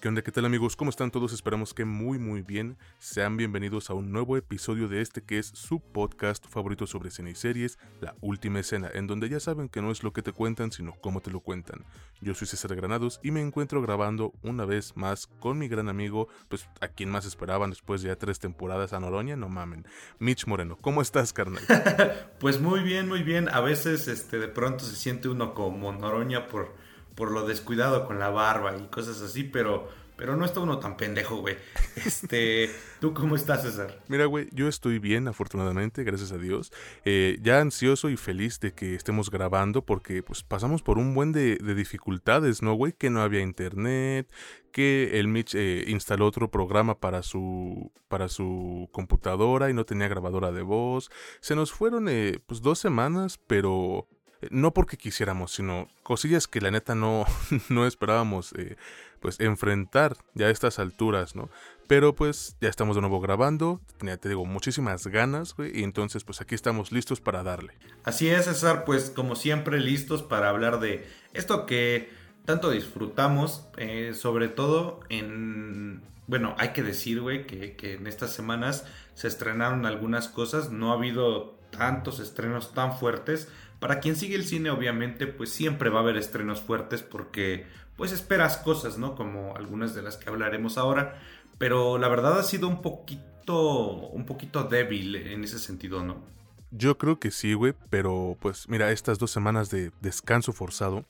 ¿Qué onda? ¿Qué tal amigos? ¿Cómo están todos? Esperamos que muy muy bien. Sean bienvenidos a un nuevo episodio de este que es su podcast favorito sobre cine y series, La Última Escena, en donde ya saben que no es lo que te cuentan, sino cómo te lo cuentan. Yo soy César Granados y me encuentro grabando una vez más con mi gran amigo, pues a quien más esperaban después de ya tres temporadas a Noroña, no mamen. Mitch Moreno, ¿cómo estás, carnal? pues muy bien, muy bien. A veces este, de pronto se siente uno como Noroña por por lo descuidado con la barba y cosas así, pero, pero no está uno tan pendejo, güey. Este, ¿tú cómo estás, César? Mira, güey, yo estoy bien, afortunadamente, gracias a Dios. Eh, ya ansioso y feliz de que estemos grabando porque pues pasamos por un buen de, dificultades, ¿no, güey? Que no había internet, que el Mitch eh, instaló otro programa para su, para su computadora y no tenía grabadora de voz. Se nos fueron eh, pues dos semanas, pero no porque quisiéramos, sino cosillas que la neta no, no esperábamos eh, pues enfrentar ya a estas alturas, ¿no? Pero pues ya estamos de nuevo grabando, ya te digo, muchísimas ganas, güey, y entonces pues aquí estamos listos para darle. Así es, César, pues como siempre listos para hablar de esto que tanto disfrutamos, eh, sobre todo en... Bueno, hay que decir, güey, que, que en estas semanas se estrenaron algunas cosas, no ha habido tantos estrenos tan fuertes, para quien sigue el cine, obviamente, pues siempre va a haber estrenos fuertes porque pues esperas cosas, ¿no? Como algunas de las que hablaremos ahora. Pero la verdad ha sido un poquito, un poquito débil en ese sentido, ¿no? Yo creo que sí, güey, pero pues mira, estas dos semanas de descanso forzado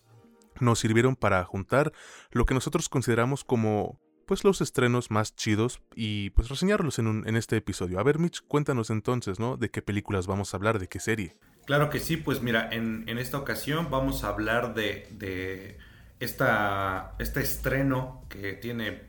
nos sirvieron para juntar lo que nosotros consideramos como pues los estrenos más chidos y pues reseñarlos en, en este episodio. A ver, Mitch, cuéntanos entonces, ¿no? De qué películas vamos a hablar, de qué serie. Claro que sí, pues mira, en, esta ocasión vamos a hablar de, esta, este estreno que tiene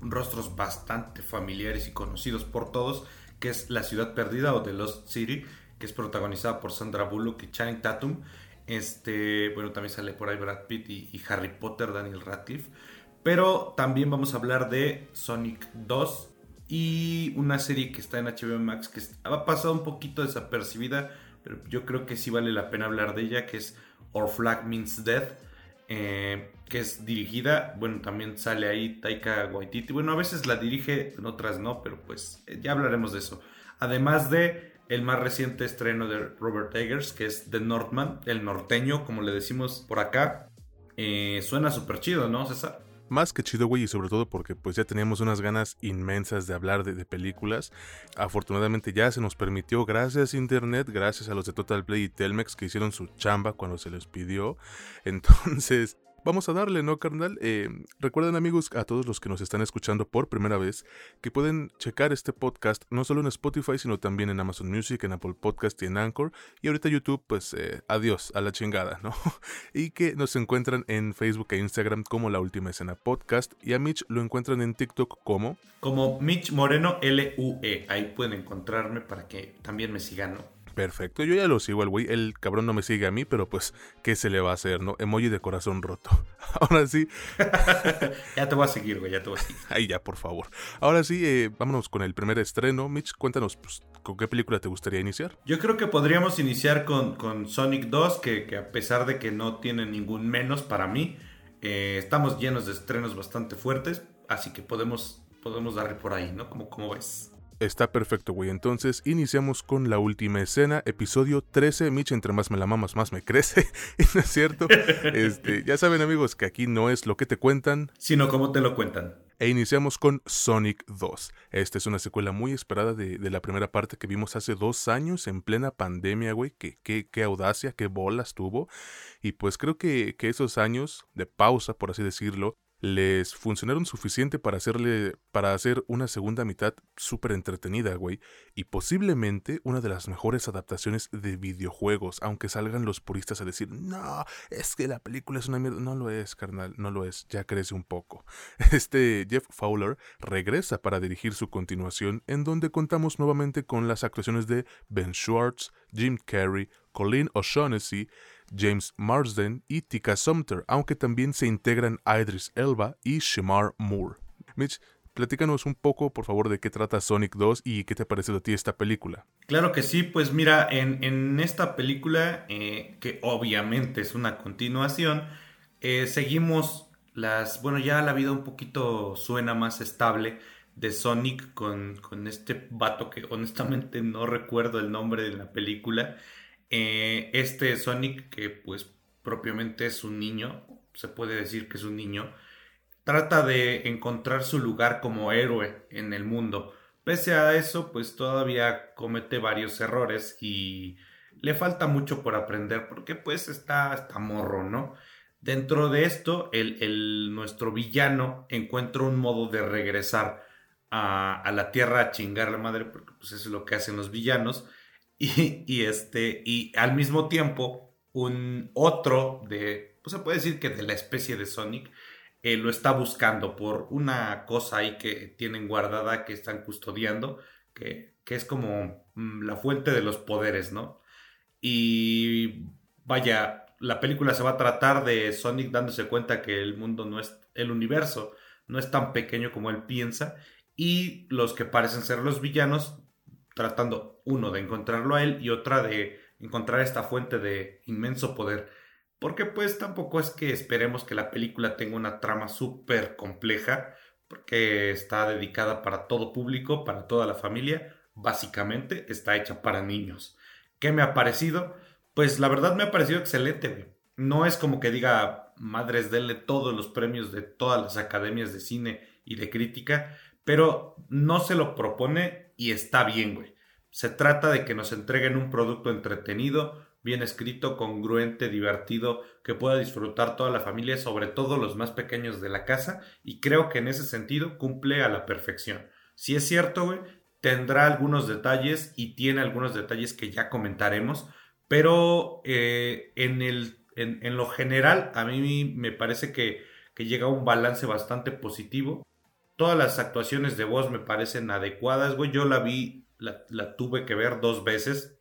rostros bastante familiares y conocidos por todos, que es La Ciudad Perdida o The Lost City, que es protagonizada por Sandra Bullock y Channing Tatum. Este, bueno, también sale por ahí Brad Pitt y, y Harry Potter, Daniel Radcliffe. Pero también vamos a hablar de Sonic 2 y una serie que está en HBO Max que ha pasado un poquito desapercibida pero yo creo que sí vale la pena hablar de ella, que es Our Flag Means Death, eh, que es dirigida, bueno, también sale ahí Taika Waititi, bueno, a veces la dirige, en otras no, pero pues eh, ya hablaremos de eso. Además de el más reciente estreno de Robert Eggers, que es The Northman, el norteño, como le decimos por acá. Eh, suena súper chido, ¿no, César? Más que chido, güey, y sobre todo porque pues ya teníamos unas ganas inmensas de hablar de, películas. Afortunadamente ya se nos permitió, gracias a Internet, gracias a los de Total Play y Telmex que hicieron su chamba cuando se les pidió. Entonces, vamos a darle, ¿no, carnal? Eh, recuerden, amigos, a todos los que nos están escuchando por primera vez, que pueden checar este podcast no solo en Spotify, sino también en Amazon Music, en Apple Podcast y en Anchor. Y ahorita YouTube, pues eh, adiós a la chingada, ¿no? y que nos encuentran en Facebook e Instagram como La Última Escena Podcast. Y a Mitch lo encuentran en TikTok como... Como Mitch Moreno LUE. Ahí pueden encontrarme para que también me sigan, ¿no? Perfecto, yo ya lo sigo al güey. El cabrón no me sigue a mí, pero pues, ¿qué se le va a hacer, no? Emoji de corazón roto. Ahora sí. ya te voy a seguir, güey, ya te voy a seguir. Ahí ya, por favor. Ahora sí, eh, vámonos con el primer estreno. Mitch, cuéntanos, pues, ¿con qué película te gustaría iniciar? Yo creo que podríamos iniciar con, con Sonic 2, que, a pesar de que no tiene ningún menos para mí, eh, estamos llenos de estrenos bastante fuertes, así que podemos, podemos darle por ahí, ¿no? Como, como ves. Está perfecto, güey. Entonces iniciamos con la última escena, episodio 13. Mitch, entre más me la mamas, más me crece. ¿No es cierto? Este, ya saben, amigos, que aquí no es lo que te cuentan, sino cómo te lo cuentan. E iniciamos con Sonic 2. Esta es una secuela muy esperada de, la primera parte que vimos hace dos años en plena pandemia, güey. Qué, qué, audacia, qué bolas tuvo. Y pues creo que, que esos años de pausa, por así decirlo, les funcionaron suficiente para hacerle para hacer una segunda mitad súper entretenida, güey, y posiblemente una de las mejores adaptaciones de videojuegos, aunque salgan los puristas a decir, no, es que la película es una mierda, no lo es, carnal, no lo es, ya crece un poco. Este Jeff Fowler regresa para dirigir su continuación, en donde contamos nuevamente con las actuaciones de Ben Schwartz, Jim Carrey, Colleen O'Shaughnessy, James Marsden y Tika Sumter, aunque también se integran Idris Elba y Shemar Moore. Mitch, Platícanos un poco, por favor, de qué trata Sonic 2 y qué te ha parecido a ti esta película. Claro que sí, pues mira, en, esta película, eh, que obviamente es una continuación, eh, seguimos las, bueno, ya la vida un poquito suena más estable de Sonic con, con este vato que honestamente no recuerdo el nombre de la película. Eh, este Sonic que pues propiamente es un niño, se puede decir que es un niño, trata de encontrar su lugar como héroe en el mundo. Pese a eso, pues todavía comete varios errores y le falta mucho por aprender porque pues está, está morro, ¿no? Dentro de esto, el, nuestro villano encuentra un modo de regresar a, la tierra a chingar la madre, porque pues eso es lo que hacen los villanos. Y, este, y al mismo tiempo, un otro de, pues se puede decir que de la especie de Sonic, eh, lo está buscando por una cosa ahí que tienen guardada, que están custodiando, que, que es como mm, la fuente de los poderes, ¿no? Y vaya, la película se va a tratar de Sonic dándose cuenta que el mundo no es, el universo no es tan pequeño como él piensa, y los que parecen ser los villanos tratando uno de encontrarlo a él y otra de encontrar esta fuente de inmenso poder. Porque pues tampoco es que esperemos que la película tenga una trama súper compleja, porque está dedicada para todo público, para toda la familia, básicamente está hecha para niños. ¿Qué me ha parecido? Pues la verdad me ha parecido excelente, No es como que diga, madres, denle todos los premios de todas las academias de cine y de crítica, pero no se lo propone y está bien, güey. Se trata de que nos entreguen un producto entretenido, bien escrito, congruente, divertido, que pueda disfrutar toda la familia, sobre todo los más pequeños de la casa, y creo que en ese sentido cumple a la perfección. Si es cierto, güey, tendrá algunos detalles y tiene algunos detalles que ya comentaremos, pero eh, en, el, en, lo general a mí me parece que, que llega a un balance bastante positivo. Todas las actuaciones de voz me parecen adecuadas, güey. Yo la vi, la, tuve que ver dos veces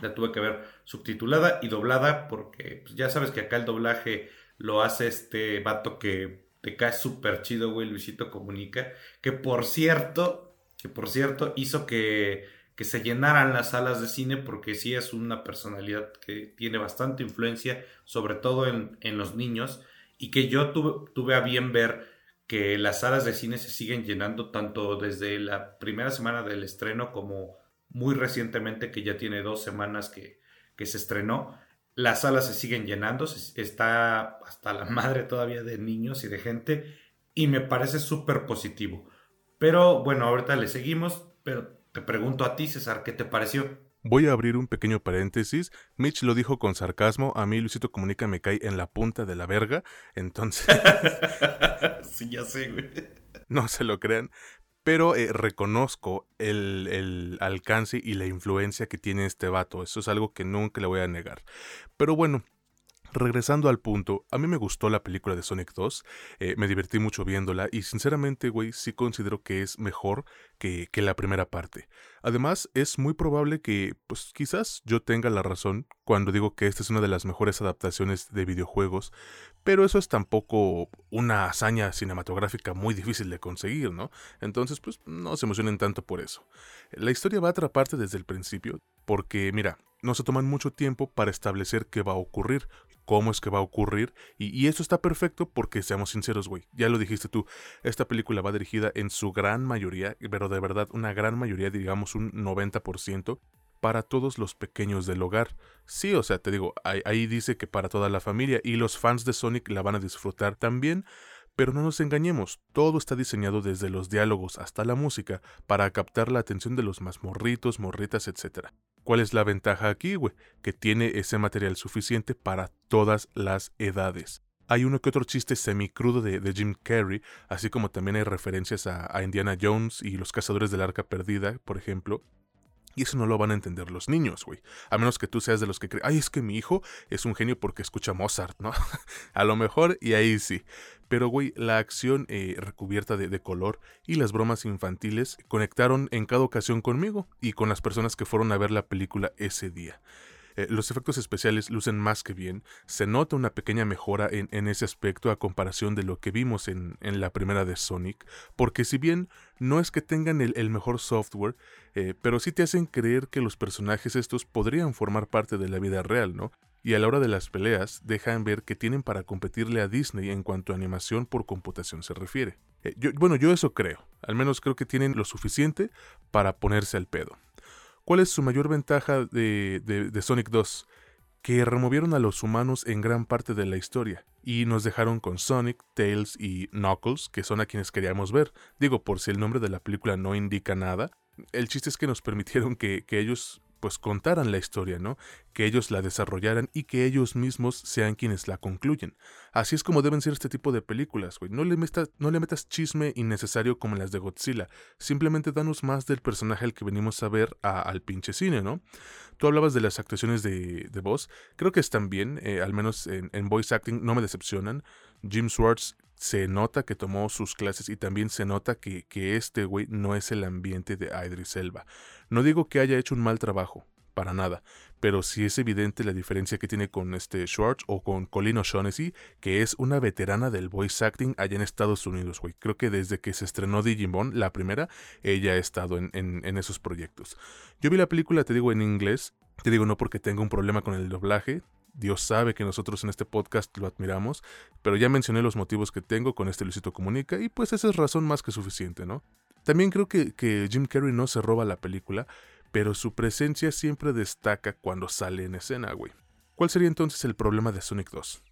la tuve que ver subtitulada y doblada porque pues, ya sabes que acá el doblaje lo hace este vato que te cae súper chido, güey, Luisito Comunica, que por cierto, que por cierto hizo que, que se llenaran las salas de cine porque sí es una personalidad que tiene bastante influencia, sobre todo en, en los niños, y que yo tuve, tuve a bien ver que las salas de cine se siguen llenando tanto desde la primera semana del estreno como muy recientemente, que ya tiene dos semanas que, que se estrenó. Las salas se siguen llenando, está hasta la madre todavía de niños y de gente y me parece súper positivo. Pero bueno, ahorita le seguimos, pero te pregunto a ti, César, ¿qué te pareció? Voy a abrir un pequeño paréntesis. Mitch lo dijo con sarcasmo. A mí Luisito Comunica me cae en la punta de la verga. Entonces. sí, ya sé, güey. No se lo crean pero eh, reconozco el, el, alcance y la influencia que tiene este vato. Eso es algo que nunca le voy a negar. Pero bueno, Regresando al punto, a mí me gustó la película de Sonic 2, eh, me divertí mucho viéndola y sinceramente, güey, sí considero que es mejor que, que, la primera parte. Además, es muy probable que, pues quizás yo tenga la razón cuando digo que esta es una de las mejores adaptaciones de videojuegos, pero eso es tampoco una hazaña cinematográfica muy difícil de conseguir, ¿no? Entonces, pues no se emocionen tanto por eso. La historia va a atraparte desde el principio, porque mira, no se toman mucho tiempo para establecer qué va a ocurrir, cómo es que va a ocurrir, y, eso está perfecto porque seamos sinceros, güey, ya lo dijiste tú, esta película va dirigida en su gran mayoría, pero de verdad una gran mayoría, digamos un 90%, para todos los pequeños del hogar. Sí, o sea, te digo, ahí, ahí dice que para toda la familia, y los fans de Sonic la van a disfrutar también, pero no nos engañemos, todo está diseñado desde los diálogos hasta la música para captar la atención de los más morritos, morritas, etc. ¿Cuál es la ventaja aquí, güey? Que tiene ese material suficiente para todas las edades. Hay uno que otro chiste semicrudo de, de Jim Carrey, así como también hay referencias a, a Indiana Jones y los cazadores del arca perdida, por ejemplo, y eso no lo van a entender los niños, güey. A menos que tú seas de los que creen, ay, es que mi hijo es un genio porque escucha Mozart, ¿no? a lo mejor, y ahí sí. Pero, güey, la acción eh, recubierta de, de, color y las bromas infantiles conectaron en cada ocasión conmigo y con las personas que fueron a ver la película ese día. Eh, los efectos especiales lucen más que bien. Se nota una pequeña mejora en, ese aspecto a comparación de lo que vimos en, la primera de Sonic. Porque si bien no es que tengan el, el mejor software, eh, pero sí te hacen creer que los personajes estos podrían formar parte de la vida real, ¿no? y a la hora de las peleas dejan ver que tienen para competirle a Disney en cuanto a animación por computación se refiere. Eh, bueno, yo eso creo, al menos creo que tienen lo suficiente para ponerse al pedo. ¿Cuál es su mayor ventaja de, de Sonic 2? Que removieron a los humanos en gran parte de la historia y nos dejaron con Sonic, Tails y Knuckles, que son a quienes queríamos ver. Digo, por si el nombre de la película no indica nada, el chiste es que nos permitieron que, que ellos pues contaran la historia, ¿no? Que ellos la desarrollaran y que ellos mismos sean quienes la concluyen. Así es como deben ser este tipo de películas, güey. No le, metas, no le metas chisme innecesario como las de Godzilla. Simplemente danos más del personaje al que venimos a ver al pinche cine, ¿no? Tú hablabas de las actuaciones de, de voz. Creo que están bien, eh, al menos en, en voice acting no me decepcionan. Jim Swartz se nota que tomó sus clases y también se nota que, que este güey no es el ambiente de Idris Elba. No digo que haya hecho un mal trabajo, para nada, pero sí es evidente la diferencia que tiene con este Schwartz o con Colin O'Shaughnessy, que es una veterana del voice acting allá en Estados Unidos, güey. Creo que desde que se estrenó Digimon, la primera, ella ha estado en, en, en esos proyectos. Yo vi la película, te digo, en inglés, te digo no porque tenga un problema con el doblaje, Dios sabe que nosotros en este podcast lo admiramos, pero ya mencioné los motivos que tengo con este Luisito Comunica y pues esa es razón más que suficiente, ¿no? También creo que, que Jim Carrey no se roba la película, pero su presencia siempre destaca cuando sale en escena, güey. ¿Cuál sería entonces el problema de Sonic 2?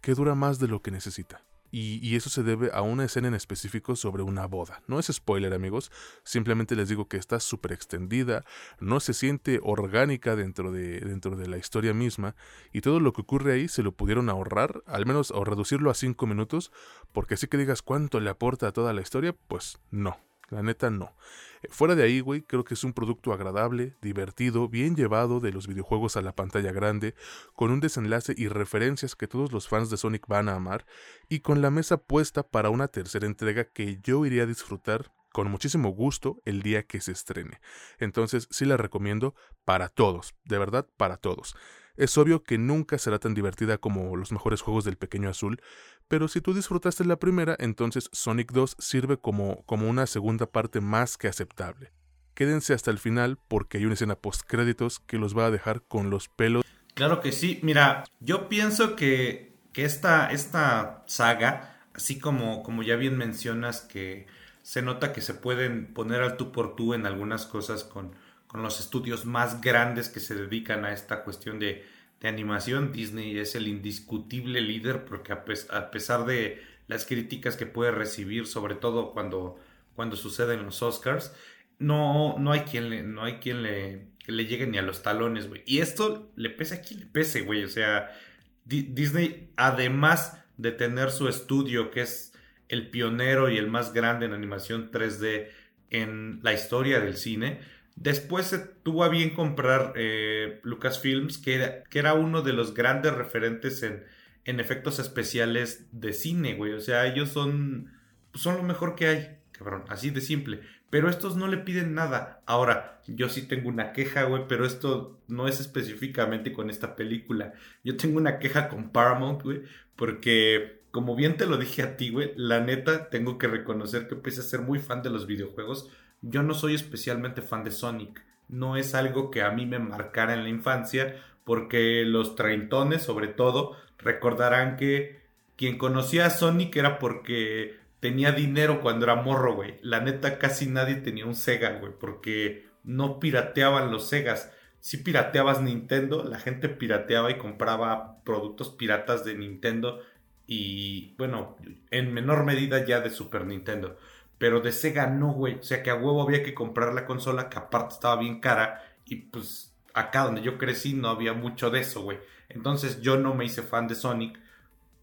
Que dura más de lo que necesita. Y, eso se debe a una escena en específico sobre una boda. No es spoiler amigos, simplemente les digo que está súper extendida, no se siente orgánica dentro de, dentro de la historia misma y todo lo que ocurre ahí se lo pudieron ahorrar, al menos o reducirlo a 5 minutos, porque así que digas cuánto le aporta a toda la historia, pues no, la neta no. Eh, fuera de ahí, güey, creo que es un producto agradable, divertido, bien llevado de los videojuegos a la pantalla grande, con un desenlace y referencias que todos los fans de Sonic van a amar, y con la mesa puesta para una tercera entrega que yo iría a disfrutar con muchísimo gusto el día que se estrene. Entonces sí la recomiendo para todos, de verdad para todos. Es obvio que nunca será tan divertida como los mejores juegos del pequeño azul, pero si tú disfrutaste la primera, entonces Sonic 2 sirve como, como una segunda parte más que aceptable. Quédense hasta el final porque hay una escena post créditos que los va a dejar con los pelos. Claro que sí, mira, yo pienso que, que esta, esta saga, así como, como ya bien mencionas que se nota que se pueden poner al tú por tú en algunas cosas con, con los estudios más grandes que se dedican a esta cuestión de, animación. Disney es el indiscutible líder porque a, pesar de las críticas que puede recibir, sobre todo cuando, cuando suceden los Oscars, no, no hay quien le, no hay quien le, le llegue ni a los talones, güey. Y esto le pese a quien le pese, güey. O sea, Disney, además de tener su estudio, que es el pionero y el más grande en animación 3D en la historia del cine, Después se tuvo a bien comprar eh, Lucasfilms, que era, uno de los grandes referentes en, en efectos especiales de cine, güey. O sea, ellos son, son lo mejor que hay, cabrón, así de simple. Pero estos no le piden nada. Ahora, yo sí tengo una queja, güey, pero esto no es específicamente con esta película. Yo tengo una queja con Paramount, güey, porque como bien te lo dije a ti, güey, la neta tengo que reconocer que pese a ser muy fan de los videojuegos, yo no soy especialmente fan de Sonic. No es algo que a mí me marcara en la infancia, porque los treintones, sobre todo, recordarán que quien conocía a Sonic era porque tenía dinero cuando era morro, güey. La neta, casi nadie tenía un Sega, güey, porque no pirateaban los Segas. Si pirateabas Nintendo, la gente pirateaba y compraba productos piratas de Nintendo y, bueno, en menor medida ya de Super Nintendo. Pero de Sega no, güey. O sea que a huevo había que comprar la consola que aparte estaba bien cara. Y pues acá donde yo crecí no había mucho de eso, güey. Entonces yo no me hice fan de Sonic.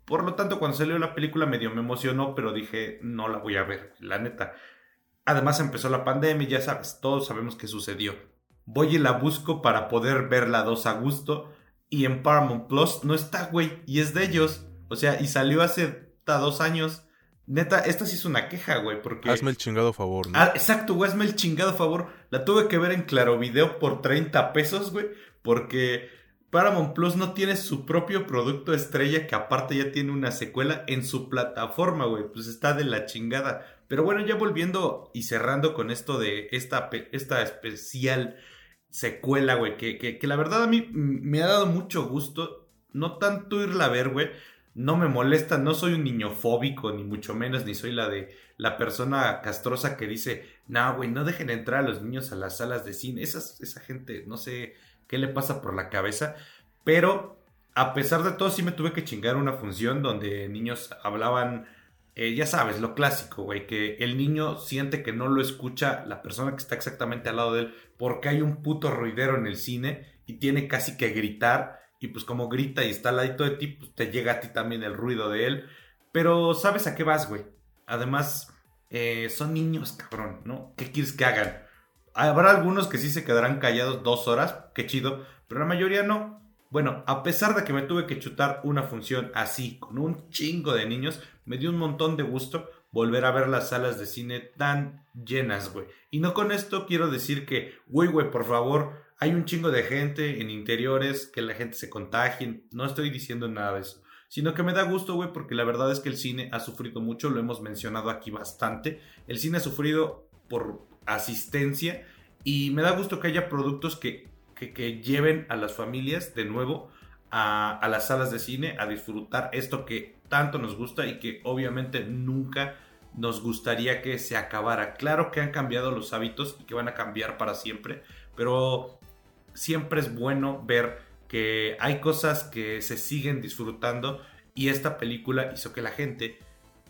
Por lo tanto, cuando salió la película medio me emocionó, pero dije, no la voy a ver, la neta. Además empezó la pandemia, ya sabes, todos sabemos qué sucedió. Voy y la busco para poder ver la 2 a gusto. Y en Paramount Plus no está, güey. Y es de ellos. O sea, y salió hace dos años. Neta, esta sí es una queja, güey, porque... Hazme el chingado favor, ¿no? Ah, exacto, güey, hazme el chingado favor. La tuve que ver en Claro Video por 30 pesos, güey, porque Paramount Plus no tiene su propio producto estrella que aparte ya tiene una secuela en su plataforma, güey. Pues está de la chingada. Pero bueno, ya volviendo y cerrando con esto de esta, esta especial secuela, güey, que, que, la verdad a mí me ha dado mucho gusto. No tanto irla a ver, güey. No me molesta, no soy un niño fóbico, ni mucho menos, ni soy la de la persona castrosa que dice, no, güey, no dejen entrar a los niños a las salas de cine. Esa, gente, no sé qué le pasa por la cabeza. Pero a pesar de todo, sí me tuve que chingar una función donde niños hablaban, eh, ya sabes, lo clásico, güey, que el niño siente que no lo escucha la persona que está exactamente al lado de él porque hay un puto ruidero en el cine y tiene casi que gritar. Y pues como grita y está al ladito de ti, pues te llega a ti también el ruido de él. Pero sabes a qué vas, güey. Además, eh, son niños, cabrón, ¿no? ¿Qué quieres que hagan? Habrá algunos que sí se quedarán callados dos horas, qué chido, pero la mayoría no. Bueno, a pesar de que me tuve que chutar una función así, con un chingo de niños, me dio un montón de gusto volver a ver las salas de cine tan llenas, güey. Y no con esto quiero decir que, güey, güey, por favor, hay un chingo de gente en interiores, que la gente se contagie. No estoy diciendo nada de eso. Sino que me da gusto, güey, porque la verdad es que el cine ha sufrido mucho, lo hemos mencionado aquí bastante. El cine ha sufrido por asistencia y me da gusto que haya productos que, que, lleven a las familias de nuevo a, a, las salas de cine a disfrutar esto que tanto nos gusta y que obviamente nunca nos gustaría que se acabara. Claro que han cambiado los hábitos y que van a cambiar para siempre, pero siempre es bueno ver que hay cosas que se siguen disfrutando y esta película hizo que la gente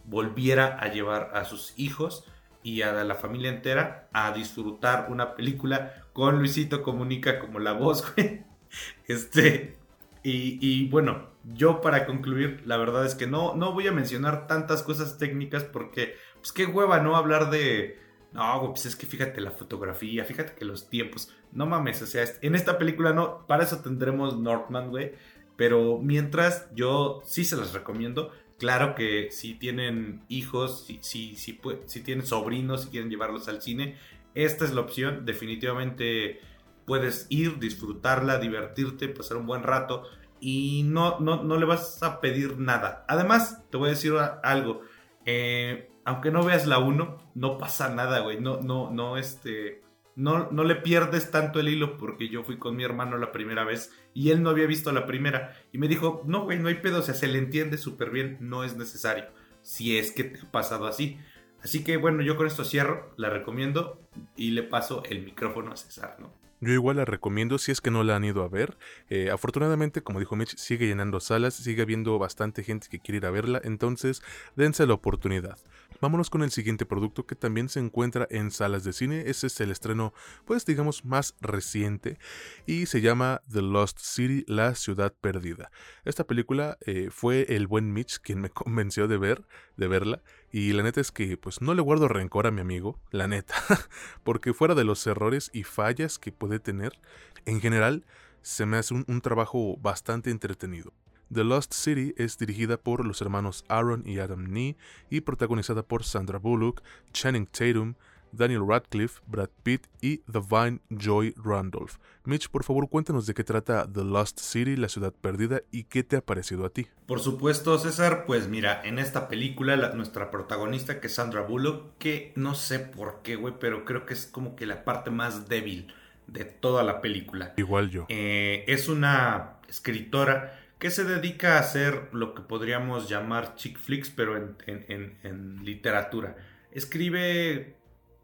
volviera a llevar a sus hijos y a la familia entera a disfrutar una película con Luisito Comunica como la voz, Este, y, bueno, yo para concluir, la verdad es que no, no voy a mencionar tantas cosas técnicas porque, pues qué hueva, ¿no? Hablar de, no, pues es que fíjate la fotografía, fíjate que los tiempos, no mames, o sea, en esta película no, para eso tendremos Northman, güey, pero mientras yo sí se las recomiendo, Claro que si tienen hijos, si, si, si, si tienen sobrinos, si quieren llevarlos al cine, esta es la opción. Definitivamente puedes ir, disfrutarla, divertirte, pasar un buen rato y no, no, no le vas a pedir nada. Además, te voy a decir algo. Eh, aunque no veas la 1, no pasa nada, güey. No, no, no, este no, no le pierdes tanto el hilo porque yo fui con mi hermano la primera vez y él no había visto la primera y me dijo, no, güey, no hay pedo, o sea, se le entiende súper bien, no es necesario, si es que te ha pasado así. Así que bueno, yo con esto cierro, la recomiendo y le paso el micrófono a César, ¿no? Yo igual la recomiendo si es que no la han ido a ver. Eh, afortunadamente, como dijo Mitch, sigue llenando salas, sigue habiendo bastante gente que quiere ir a verla, entonces dense la oportunidad. Vámonos con el siguiente producto que también se encuentra en salas de cine. Ese es el estreno, pues digamos, más reciente y se llama The Lost City, La Ciudad Perdida. Esta película eh, fue el buen Mitch quien me convenció de ver, de verla. Y la neta es que pues no le guardo rencor a mi amigo, la neta, porque fuera de los errores y fallas que puede tener, en general se me hace un trabajo bastante entretenido. The Lost City es dirigida por los hermanos Aaron y Adam Nee y protagonizada por Sandra Bullock, Channing Tatum, Daniel Radcliffe, Brad Pitt y Divine Joy Randolph. Mitch, por favor, cuéntanos de qué trata The Lost City, la ciudad perdida, y qué te ha parecido a ti. Por supuesto, César, pues mira, en esta película nuestra protagonista, que es Sandra Bullock, que no sé por qué, güey, pero creo que es como que la parte más débil de toda la película. Igual yo. Eh, es una escritora que se dedica a hacer lo que podríamos llamar chick flicks, pero en, literatura. Escribe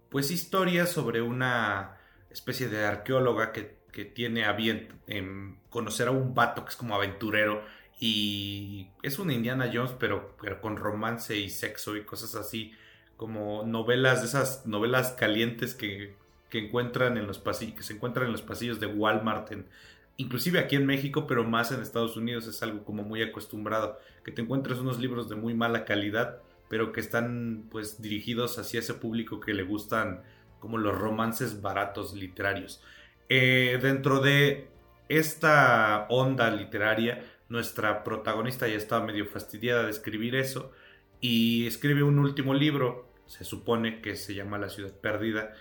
pues historias sobre una especie de arqueóloga que, tiene a bien conocer a un vato que es como aventurero y es una Indiana Jones pero, pero con romance y sexo y cosas así como novelas esas novelas calientes que, que encuentran en los pasillos que se encuentran en los pasillos de Walmart en, inclusive aquí en México, pero más en Estados Unidos es algo como muy acostumbrado, que te encuentres unos libros de muy mala calidad, pero que están pues dirigidos hacia ese público que le gustan como los romances baratos literarios. Eh, dentro de esta onda literaria, nuestra protagonista ya estaba medio fastidiada de escribir eso y escribe un último libro, se supone que se llama La ciudad perdida.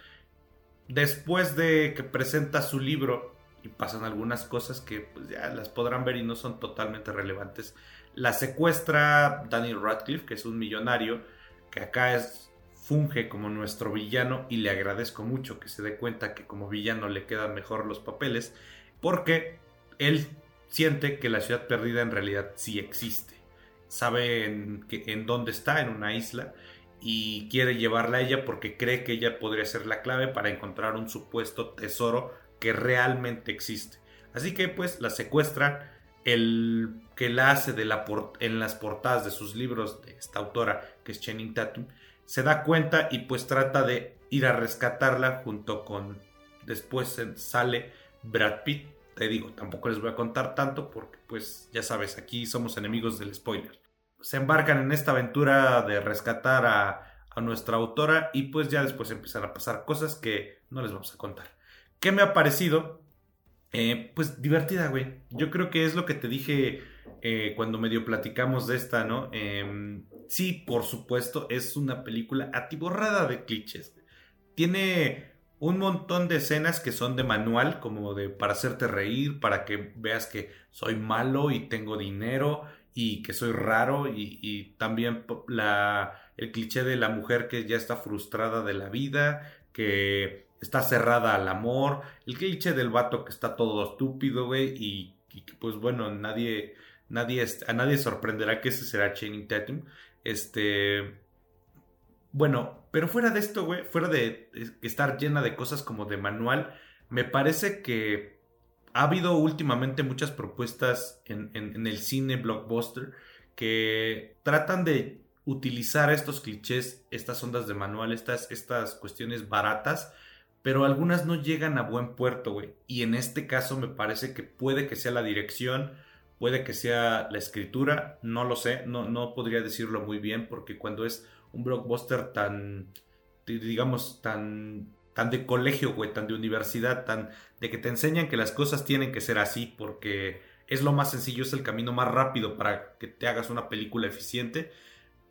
Después de que presenta su libro y pasan algunas cosas que pues, ya las podrán ver y no son totalmente relevantes. La secuestra Daniel Radcliffe, que es un millonario, que acá es, funge como nuestro villano y le agradezco mucho que se dé cuenta que como villano le quedan mejor los papeles, porque él siente que la ciudad perdida en realidad sí existe. Sabe en, en dónde está, en una isla, y quiere llevarla a ella porque cree que ella podría ser la clave para encontrar un supuesto tesoro que realmente existe. Así que pues la secuestra el que la hace de la en las portadas de sus libros de esta autora que es Channing Tatum se da cuenta y pues trata de ir a rescatarla junto con después sale Brad Pitt. Te digo tampoco les voy a contar tanto porque pues ya sabes aquí somos enemigos del spoiler. Se embarcan en esta aventura de rescatar a, a nuestra autora y pues ya después empiezan a pasar cosas que no les vamos a contar ¿Qué me ha parecido? Eh, pues divertida, güey. Yo creo que es lo que te dije eh, cuando medio platicamos de esta, ¿no? Em, sí, por supuesto, es una película atiborrada de clichés. Tiene un montón de escenas que son de manual, como de para hacerte reír, para que veas que soy malo y tengo dinero y que soy raro y, y también la, el cliché de la mujer que ya está frustrada de la vida, que está cerrada al amor, el cliché del vato que está todo estúpido, güey, y, pues bueno, nadie, nadie, a nadie sorprenderá que ese será Channing Tatum, este, bueno, pero fuera de esto, güey, fuera de estar llena de cosas como de manual, me parece que ha habido últimamente muchas propuestas en, en el cine blockbuster que tratan de utilizar estos clichés, estas ondas de manual, estas, estas cuestiones baratas pero algunas no llegan a buen puerto, güey. Y en este caso me parece que puede que sea la dirección, puede que sea la escritura, no lo sé, no, no podría decirlo muy bien, porque cuando es un blockbuster tan, digamos, tan, tan de colegio, güey, tan de universidad, tan de que te enseñan que las cosas tienen que ser así, porque es lo más sencillo, es el camino más rápido para que te hagas una película eficiente.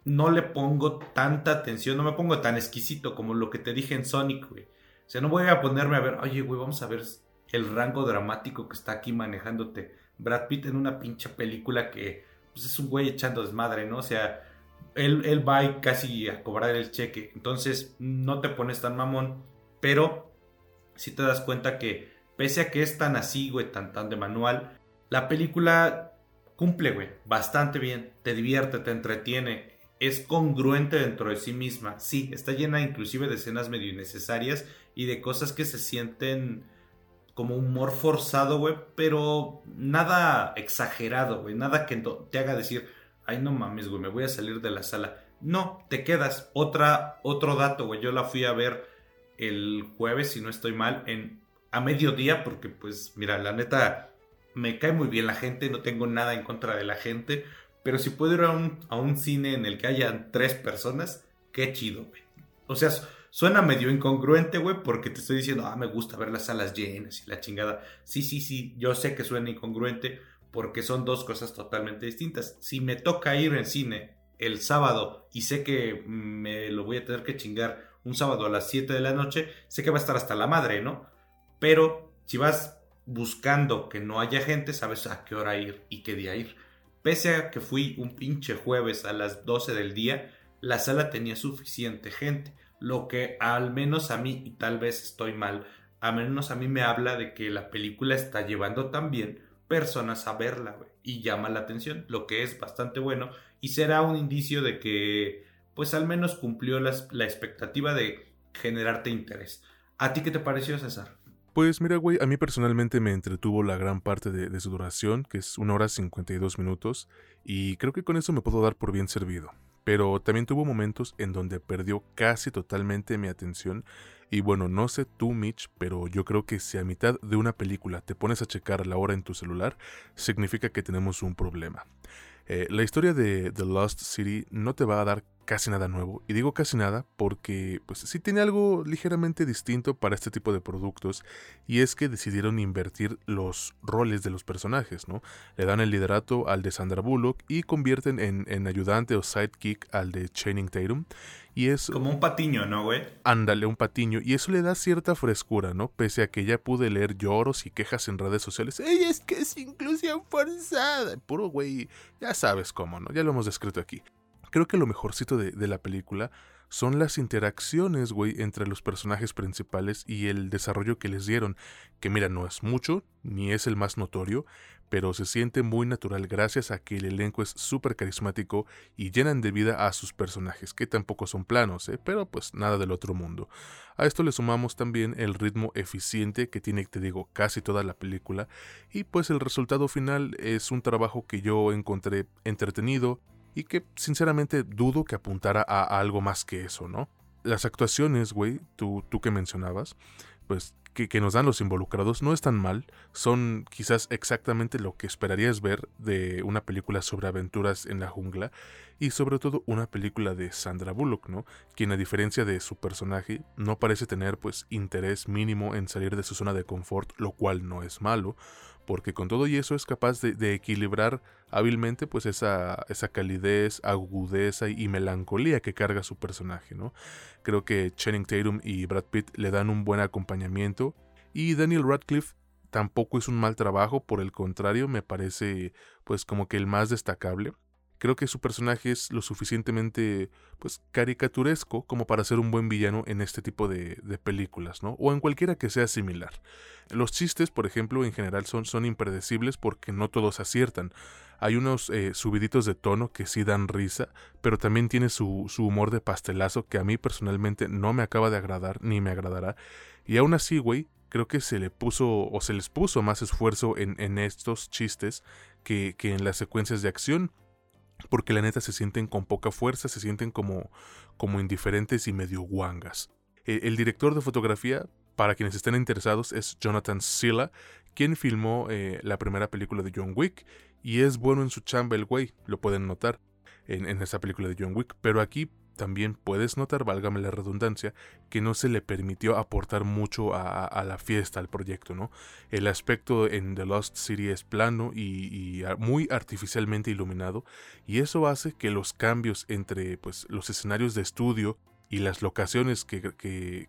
No le pongo tanta atención, no me pongo tan exquisito como lo que te dije en Sonic, güey o sea, no voy a ponerme a ver, oye, güey, vamos a ver el rango dramático que está aquí manejándote Brad Pitt en una pinche película que pues, es un güey echando desmadre, ¿no? O sea, él, él va casi a cobrar el cheque. Entonces, no te pones tan mamón, pero si te das cuenta que, pese a que es tan así, güey, tan, tan de manual, la película cumple, güey, bastante bien. Te divierte, te entretiene, es congruente dentro de sí misma. Sí, está llena inclusive de escenas medio innecesarias y de cosas que se sienten como humor forzado, güey, pero nada exagerado, güey, nada que te haga decir, ay, no mames, güey, me voy a salir de la sala. No, te quedas. Otra, otro dato, güey, yo la fui a ver el jueves, si no estoy mal, en, a mediodía, porque pues, mira, la neta, me cae muy bien la gente, no tengo nada en contra de la gente, pero si puedo ir a un, a un cine en el que hayan tres personas, qué chido, güey. O sea, Suena medio incongruente, güey, porque te estoy diciendo, ah, me gusta ver las salas llenas y la chingada. Sí, sí, sí, yo sé que suena incongruente porque son dos cosas totalmente distintas. Si me toca ir en cine el sábado y sé que me lo voy a tener que chingar un sábado a las 7 de la noche, sé que va a estar hasta la madre, ¿no? Pero si vas buscando que no haya gente, sabes a qué hora ir y qué día ir. Pese a que fui un pinche jueves a las 12 del día, la sala tenía suficiente gente lo que al menos a mí, y tal vez estoy mal, al menos a mí me habla de que la película está llevando también personas a verla, y llama la atención, lo que es bastante bueno, y será un indicio de que, pues al menos cumplió la, expectativa de generarte interés. ¿A ti qué te pareció, César? Pues mira, güey, a mí personalmente me entretuvo la gran parte de, su duración, que es una hora 52 minutos, y creo que con eso me puedo dar por bien servido pero también tuvo momentos en donde perdió casi totalmente mi atención y bueno, no sé tú Mitch, pero yo creo que si a mitad de una película te pones a checar la hora en tu celular, significa que tenemos un problema. Eh, la historia de The Lost City no te va a dar casi nada nuevo. Y digo casi nada porque pues sí tiene algo ligeramente distinto para este tipo de productos y es que decidieron invertir los roles de los personajes, ¿no? Le dan el liderato al de Sandra Bullock y convierten en, en ayudante o sidekick al de Channing Tatum. Y es... Como un patiño, ¿no, güey? Ándale, un patiño. Y eso le da cierta frescura, ¿no? Pese a que ya pude leer lloros y quejas en redes sociales. ¡Ey, es que es inclusión forzada! Puro güey, ya sabes cómo, ¿no? Ya lo hemos descrito aquí. Creo que lo mejorcito de, de la película son las interacciones, güey, entre los personajes principales y el desarrollo que les dieron. Que mira, no es mucho, ni es el más notorio, pero se siente muy natural gracias a que el elenco es súper carismático y llenan de vida a sus personajes, que tampoco son planos, ¿eh? pero pues nada del otro mundo. A esto le sumamos también el ritmo eficiente que tiene, te digo, casi toda la película, y pues el resultado final es un trabajo que yo encontré entretenido, y que sinceramente dudo que apuntara a, algo más que eso, ¿no? Las actuaciones, güey, tú, tú que mencionabas, pues que, que, nos dan los involucrados no están mal, son quizás exactamente lo que esperarías ver de una película sobre aventuras en la jungla y sobre todo una película de Sandra Bullock, ¿no? Quien a diferencia de su personaje no parece tener pues interés mínimo en salir de su zona de confort, lo cual no es malo, porque con todo y eso es capaz de, equilibrar hábilmente pues esa, esa calidez, agudeza y, melancolía que carga su personaje, ¿no? Creo que Channing Tatum y Brad Pitt le dan un buen acompañamiento y Daniel Radcliffe tampoco es un mal trabajo, por el contrario me parece pues como que el más destacable. Creo que su personaje es lo suficientemente pues caricaturesco como para ser un buen villano en este tipo de, películas, ¿no? O en cualquiera que sea similar. Los chistes, por ejemplo, en general son, son impredecibles porque no todos aciertan. Hay unos eh, subiditos de tono que sí dan risa, pero también tiene su, su, humor de pastelazo que a mí personalmente no me acaba de agradar ni me agradará. Y aún así, güey, creo que se le puso o se les puso más esfuerzo en, en estos chistes que, que en las secuencias de acción porque la neta se sienten con poca fuerza, se sienten como, como indiferentes y medio guangas. E, el, director de fotografía, para quienes estén interesados, es Jonathan Silla, quien filmó eh, la primera película de John Wick, y es bueno en su chamba el güey, lo pueden notar en, en esa película de John Wick, pero aquí también puedes notar, válgame la redundancia, que no se le permitió aportar mucho a, la fiesta, al proyecto, ¿no? El aspecto en The Lost City es plano y, muy artificialmente iluminado, y eso hace que los cambios entre pues, los escenarios de estudio y las locaciones que,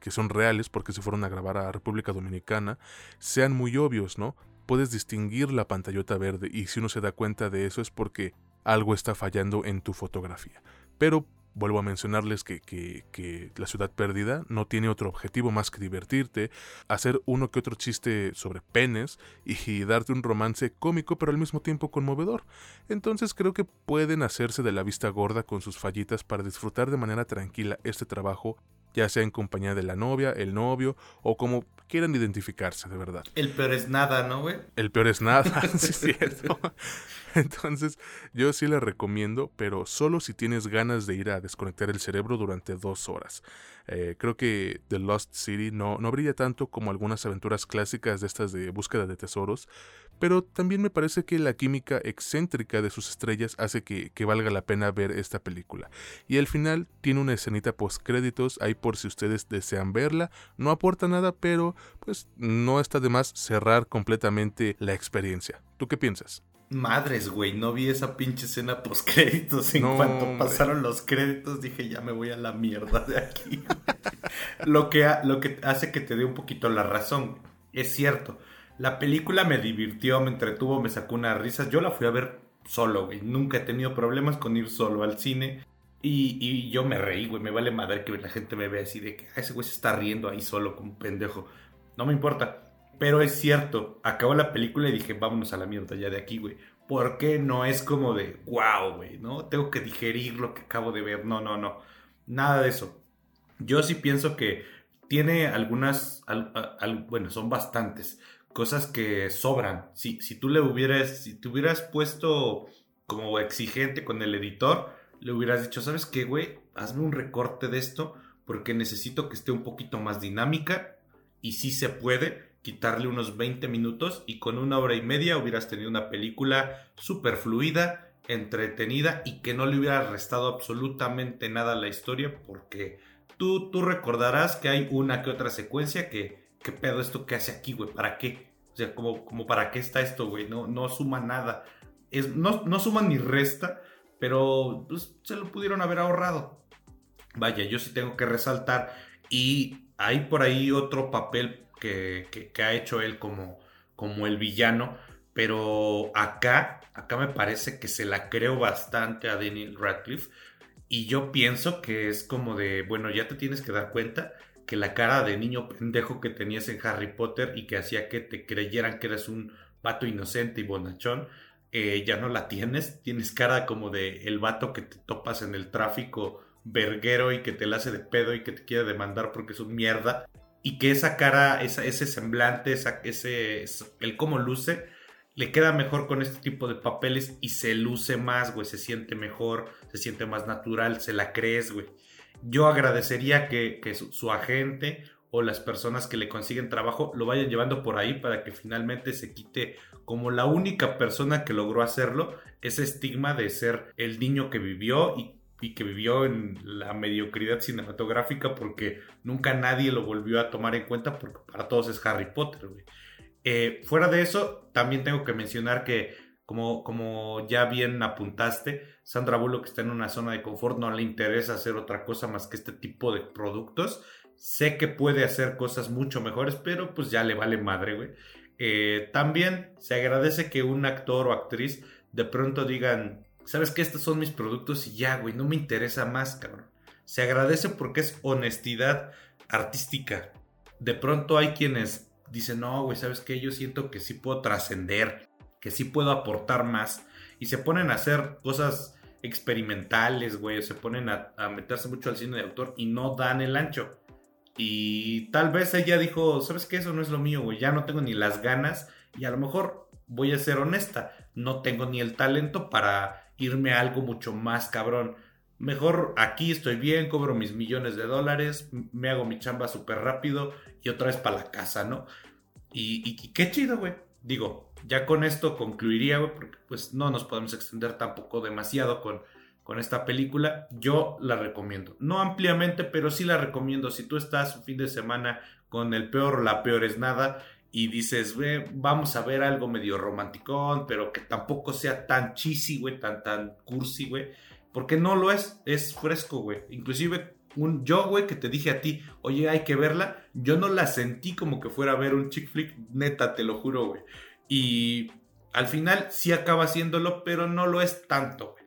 que son reales, porque se fueron a grabar a República Dominicana, sean muy obvios, ¿no? Puedes distinguir la pantallota verde, y si uno se da cuenta de eso es porque algo está fallando en tu fotografía. Pero Vuelvo a mencionarles que, que, La Ciudad Perdida no tiene otro objetivo más que divertirte, hacer uno que otro chiste sobre penes y, darte un romance cómico pero al mismo tiempo conmovedor. Entonces creo que pueden hacerse de la vista gorda con sus fallitas para disfrutar de manera tranquila este trabajo ya sea en compañía de la novia, el novio o como quieran identificarse, de verdad. El peor es nada, ¿no, güey? El peor es nada, sí es cierto. Entonces, yo sí la recomiendo, pero solo si tienes ganas de ir a desconectar el cerebro durante dos horas. Eh, creo que The Lost City no, no brilla tanto como algunas aventuras clásicas de estas de búsqueda de tesoros, pero también me parece que la química excéntrica de sus estrellas hace que, valga la pena ver esta película. Y al final tiene una escenita post créditos, ahí por si ustedes desean verla, no aporta nada, pero pues no está de más cerrar completamente la experiencia. ¿Tú qué piensas? Madres, güey, no vi esa pinche escena post créditos. En cuanto pasaron los créditos dije, ya me voy a la mierda de aquí. lo, que, lo que hace que te dé un poquito la razón. Es cierto la película me divirtió, me entretuvo, me sacó unas risas. Yo la fui a ver solo, güey. Nunca he tenido problemas con ir solo al cine. Y, yo me reí, güey. Me vale madre que la gente me vea así de que ese güey se está riendo ahí solo como un pendejo. No me importa. Pero es cierto, acabó la película y dije, vámonos a la mierda ya de aquí, güey. ¿Por qué no es como de, wow, güey, ¿no? Tengo que digerir lo que acabo de ver. No, no, no. Nada de eso. Yo sí pienso que tiene algunas, bueno, son bastantes cosas que sobran. Si, si tú le hubieras, si te hubieras puesto como exigente con el editor, le hubieras dicho, ¿sabes qué, güey? Hazme un recorte de esto porque necesito que esté un poquito más dinámica y si se puede quitarle unos 20 minutos y con una hora y media hubieras tenido una película súper fluida entretenida y que no le hubiera restado absolutamente nada a la historia porque tú, tú recordarás que hay una que otra secuencia que, ¿qué pedo esto que hace aquí, güey? ¿Para qué? O sea, como, como para qué está esto, güey, no, no suma nada. Es, no, no suma ni resta, pero pues, se lo pudieron haber ahorrado. Vaya, yo sí tengo que resaltar. Y hay por ahí otro papel que, que, ha hecho él como, como el villano. Pero acá, acá me parece que se la creo bastante a Daniel Radcliffe. Y yo pienso que es como de, bueno, ya te tienes que dar cuenta que la cara de niño pendejo que tenías en Harry Potter y que hacía que te creyeran que eres un pato inocente y bonachón, eh, ya no la tienes. Tienes cara como de el vato que te topas en el tráfico verguero y que te la hace de pedo y que te quiere demandar porque es un mierda. Y que esa cara, ese semblante, esa, ese, el cómo luce, le queda mejor con este tipo de papeles y se luce más, güey. Se siente mejor, se siente más natural, se la crees, güey. Yo agradecería que, su, agente o las personas que le consiguen trabajo lo vayan llevando por ahí para que finalmente se quite como la única persona que logró hacerlo ese estigma de ser el niño que vivió y, que vivió en la mediocridad cinematográfica porque nunca nadie lo volvió a tomar en cuenta porque para todos es Harry Potter. Eh, fuera de eso, también tengo que mencionar que como, ya bien apuntaste, Sandra Bullock está en una zona de confort, no le interesa hacer otra cosa más que este tipo de productos. Sé que puede hacer cosas mucho mejores, pero pues ya le vale madre, güey. Eh, también se agradece que un actor o actriz de pronto digan, ¿sabes qué? Estos son mis productos y ya, güey, no me interesa más, cabrón. Se agradece porque es honestidad artística. De pronto hay quienes dicen, no, güey, ¿sabes qué? Yo siento que sí puedo trascender, que sí puedo aportar más. Y se ponen a hacer cosas experimentales, güey, se ponen a, meterse mucho al cine de autor y no dan el ancho. Y tal vez ella dijo, ¿sabes qué? Eso no es lo mío, güey. Ya no tengo ni las ganas. Y a lo mejor voy a ser honesta. No tengo ni el talento para irme a algo mucho más cabrón. Mejor aquí estoy bien, cobro mis millones de dólares, me hago mi chamba súper rápido y otra vez para la casa, ¿no? Y, qué chido, güey. Digo, ya con esto concluiría, güey, porque pues no nos podemos extender tampoco demasiado con con esta película, yo la recomiendo. No ampliamente, pero sí la recomiendo. Si tú estás un fin de semana con el peor la peor es nada y dices, Ve, vamos a ver algo medio romanticón, pero que tampoco sea tan cheesy, güey, tan, tan cursi, güey. Porque no lo es, es fresco, güey. Inclusive un yo, güey, que te dije a ti, oye, hay que verla. Yo no la sentí como que fuera a ver un chick flick, neta, te lo juro, güey. Y al final sí acaba haciéndolo, pero no lo es tanto, güey.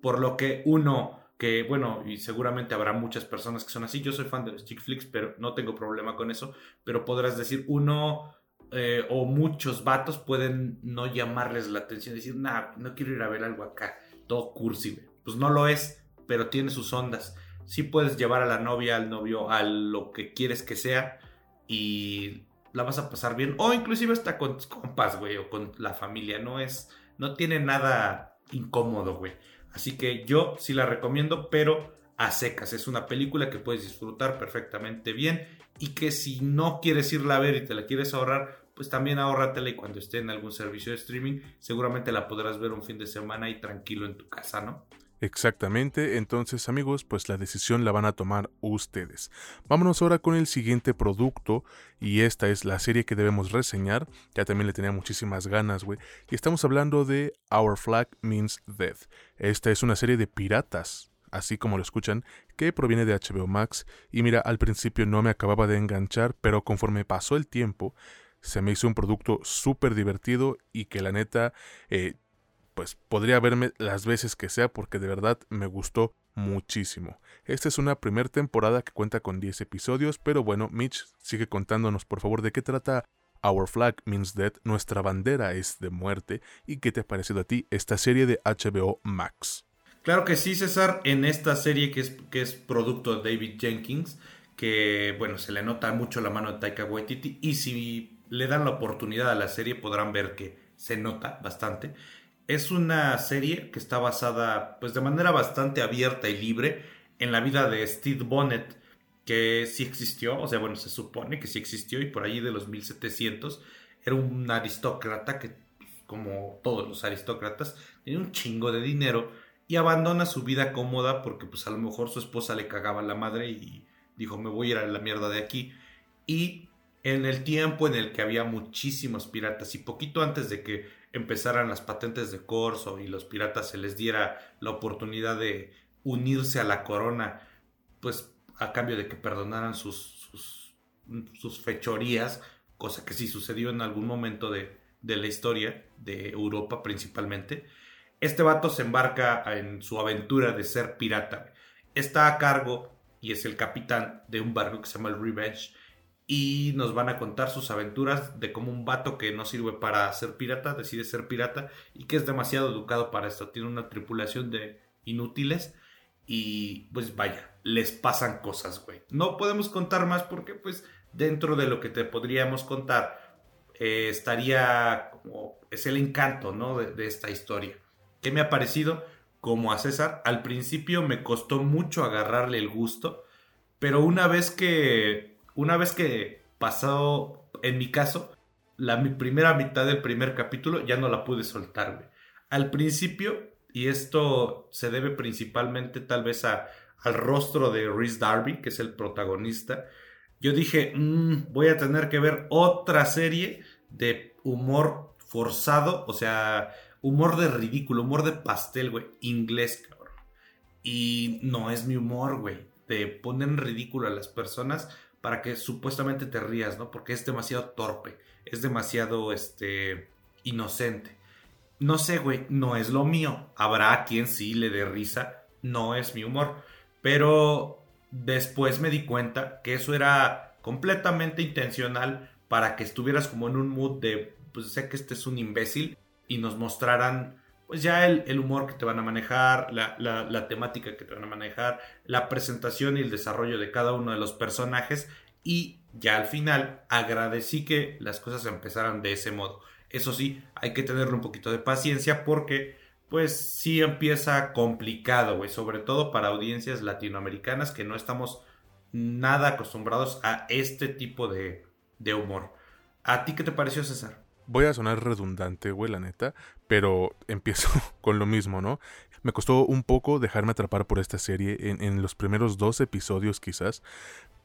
Por lo que uno, que bueno, y seguramente habrá muchas personas que son así, yo soy fan de los chick flicks, pero no tengo problema con eso, pero podrás decir, uno eh, o muchos vatos pueden no llamarles la atención, decir, nah, no quiero ir a ver algo acá, todo cursi, pues no lo es, pero tiene sus ondas. Sí puedes llevar a la novia, al novio, a lo que quieres que sea y la vas a pasar bien, o inclusive hasta con tus compas, güey, o con la familia, no es, no tiene nada incómodo, güey. Así que yo sí la recomiendo, pero a secas. Es una película que puedes disfrutar perfectamente bien y que si no quieres irla a ver y te la quieres ahorrar, pues también ahórratela y cuando esté en algún servicio de streaming, seguramente la podrás ver un fin de semana y tranquilo en tu casa, ¿no? Exactamente, entonces amigos, pues la decisión la van a tomar ustedes. Vámonos ahora con el siguiente producto y esta es la serie que debemos reseñar, ya también le tenía muchísimas ganas, güey, y estamos hablando de Our Flag Means Death. Esta es una serie de piratas, así como lo escuchan, que proviene de HBO Max y mira, al principio no me acababa de enganchar, pero conforme pasó el tiempo, se me hizo un producto súper divertido y que la neta... Eh, pues podría verme las veces que sea porque de verdad me gustó muchísimo. Esta es una primera temporada que cuenta con 10 episodios, pero bueno, Mitch sigue contándonos por favor de qué trata Our Flag Means Death, nuestra bandera es de muerte, y qué te ha parecido a ti esta serie de HBO Max. Claro que sí, César, en esta serie que es, que es producto de David Jenkins, que bueno, se le nota mucho la mano de Taika Waititi, y si le dan la oportunidad a la serie podrán ver que se nota bastante. Es una serie que está basada pues de manera bastante abierta y libre en la vida de Steve Bonnet, que sí existió, o sea, bueno, se supone que sí existió y por ahí de los 1700 era un aristócrata que como todos los aristócratas, tiene un chingo de dinero y abandona su vida cómoda porque pues a lo mejor su esposa le cagaba la madre y dijo me voy a ir a la mierda de aquí. Y en el tiempo en el que había muchísimos piratas y poquito antes de que empezaran las patentes de corso y los piratas se les diera la oportunidad de unirse a la corona, pues a cambio de que perdonaran sus, sus, fechorías, cosa que sí sucedió en algún momento de, de la historia de Europa principalmente. Este vato se embarca en su aventura de ser pirata. Está a cargo y es el capitán de un barco que se llama el Revenge y nos van a contar sus aventuras de cómo un vato que no sirve para ser pirata decide ser pirata y que es demasiado educado para esto. Tiene una tripulación de inútiles y pues vaya, les pasan cosas, güey. No podemos contar más porque pues dentro de lo que te podríamos contar eh, estaría es el encanto, ¿no? De, de esta historia. ¿Qué me ha parecido? Como a César, al principio me costó mucho agarrarle el gusto, pero una vez que una vez que pasó, en mi caso, la primera mitad del primer capítulo, ya no la pude soltar, güey. Al principio, y esto se debe principalmente tal vez a, al rostro de Rhys Darby, que es el protagonista, yo dije, mm, voy a tener que ver otra serie de humor forzado, o sea, humor de ridículo, humor de pastel, güey, inglés, cabrón. Y no es mi humor, güey, de poner en ridículo a las personas para que supuestamente te rías, ¿no? Porque es demasiado torpe, es demasiado, este, inocente. No sé, güey, no es lo mío. Habrá quien sí le dé risa, no es mi humor. Pero después me di cuenta que eso era completamente intencional para que estuvieras como en un mood de, pues sé que este es un imbécil y nos mostraran pues ya el, humor que te van a manejar, la, la, temática que te van a manejar, la presentación y el desarrollo de cada uno de los personajes y ya al final agradecí que las cosas empezaran de ese modo. Eso sí, hay que tener un poquito de paciencia porque pues sí empieza complicado, güey, sobre todo para audiencias latinoamericanas que no estamos nada acostumbrados a este tipo de, de humor. ¿A ti qué te pareció, César? voy a sonar redundante, güey, la neta, pero empiezo con lo mismo, ¿no? Me costó un poco dejarme atrapar por esta serie en, los primeros dos episodios quizás,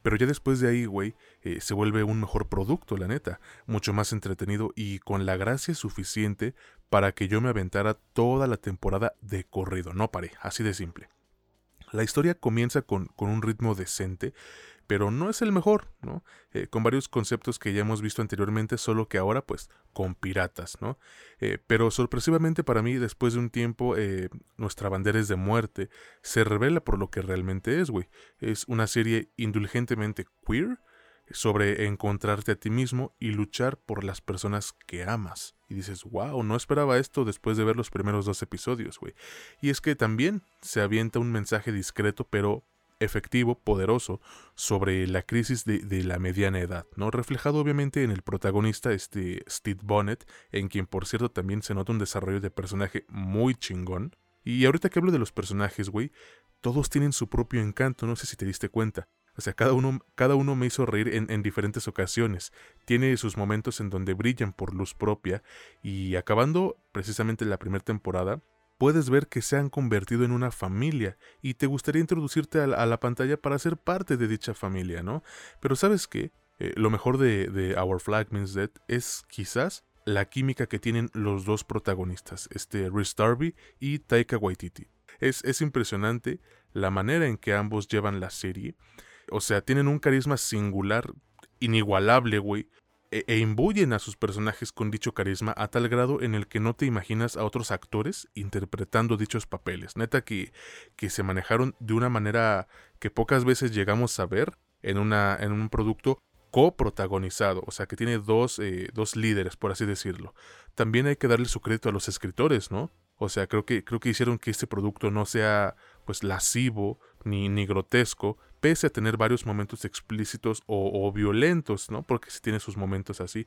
pero ya después de ahí, güey, eh, se vuelve un mejor producto, la neta, mucho más entretenido y con la gracia suficiente para que yo me aventara toda la temporada de corrido, no paré, así de simple. La historia comienza con, con un ritmo decente, pero no es el mejor, ¿no? Eh, con varios conceptos que ya hemos visto anteriormente, solo que ahora pues con piratas, ¿no? Eh, pero sorpresivamente para mí, después de un tiempo, eh, nuestra bandera es de muerte, se revela por lo que realmente es, güey. Es una serie indulgentemente queer sobre encontrarte a ti mismo y luchar por las personas que amas. Y dices, wow, no esperaba esto después de ver los primeros dos episodios, güey. Y es que también se avienta un mensaje discreto, pero efectivo, poderoso, sobre la crisis de, la mediana edad, ¿no? Reflejado obviamente en el protagonista, este Steve Bonnet, en quien por cierto también se nota un desarrollo de personaje muy chingón. Y ahorita que hablo de los personajes, güey, todos tienen su propio encanto, no sé si te diste cuenta. O sea, cada uno, cada uno me hizo reír en, en, diferentes ocasiones. Tiene sus momentos en donde brillan por luz propia. Y acabando precisamente la primera temporada, puedes ver que se han convertido en una familia y te gustaría introducirte a la, pantalla para ser parte de dicha familia, ¿no? Pero sabes qué? Eh, lo mejor de, Our Flag Means Dead es quizás la química que tienen los dos protagonistas, este Rhys Darby y Taika Waititi. Es, es impresionante la manera en que ambos llevan la serie. O sea, tienen un carisma singular, inigualable, güey. E, e, imbuyen a sus personajes con dicho carisma a tal grado en el que no te imaginas a otros actores interpretando dichos papeles. Neta que, que se manejaron de una manera que pocas veces llegamos a ver en, una, en un producto coprotagonizado, o sea que tiene dos, eh, dos líderes, por así decirlo. También hay que darle su crédito a los escritores, ¿no? O sea, creo que, creo que hicieron que este producto no sea pues lascivo ni, ni grotesco, pese a tener varios momentos explícitos o, violentos, ¿no? Porque si tiene sus momentos así.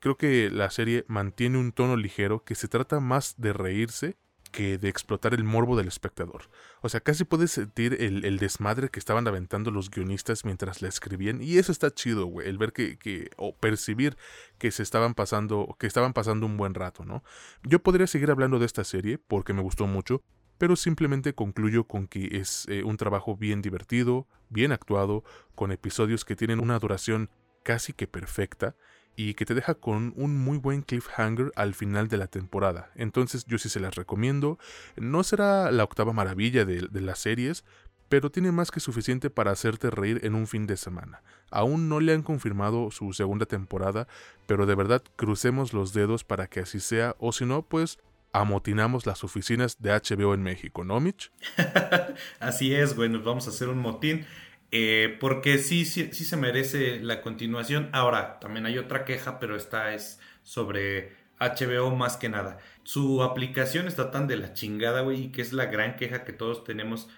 Creo que la serie mantiene un tono ligero que se trata más de reírse que de explotar el morbo del espectador. O sea, casi puedes sentir el, desmadre que estaban aventando los guionistas mientras la escribían. Y eso está chido, güey. El ver que, que, o percibir que se estaban pasando, que estaban pasando un buen rato, ¿no? Yo podría seguir hablando de esta serie porque me gustó mucho, pero simplemente concluyo con que es eh, un trabajo bien divertido, bien actuado, con episodios que tienen una duración casi que perfecta y que te deja con un muy buen cliffhanger al final de la temporada. Entonces yo sí se las recomiendo. No será la octava maravilla de, de, las series, pero tiene más que suficiente para hacerte reír en un fin de semana. Aún no le han confirmado su segunda temporada, pero de verdad crucemos los dedos para que así sea, o si no, pues amotinamos las oficinas de HBO en México, ¿no, Mitch? así es, güey, nos vamos a hacer un motín. Eh, porque sí, sí, sí se merece la continuación. Ahora, también hay otra queja, pero esta es sobre HBO más que nada. Su aplicación está tan de la chingada, güey, y que es la gran queja que todos tenemos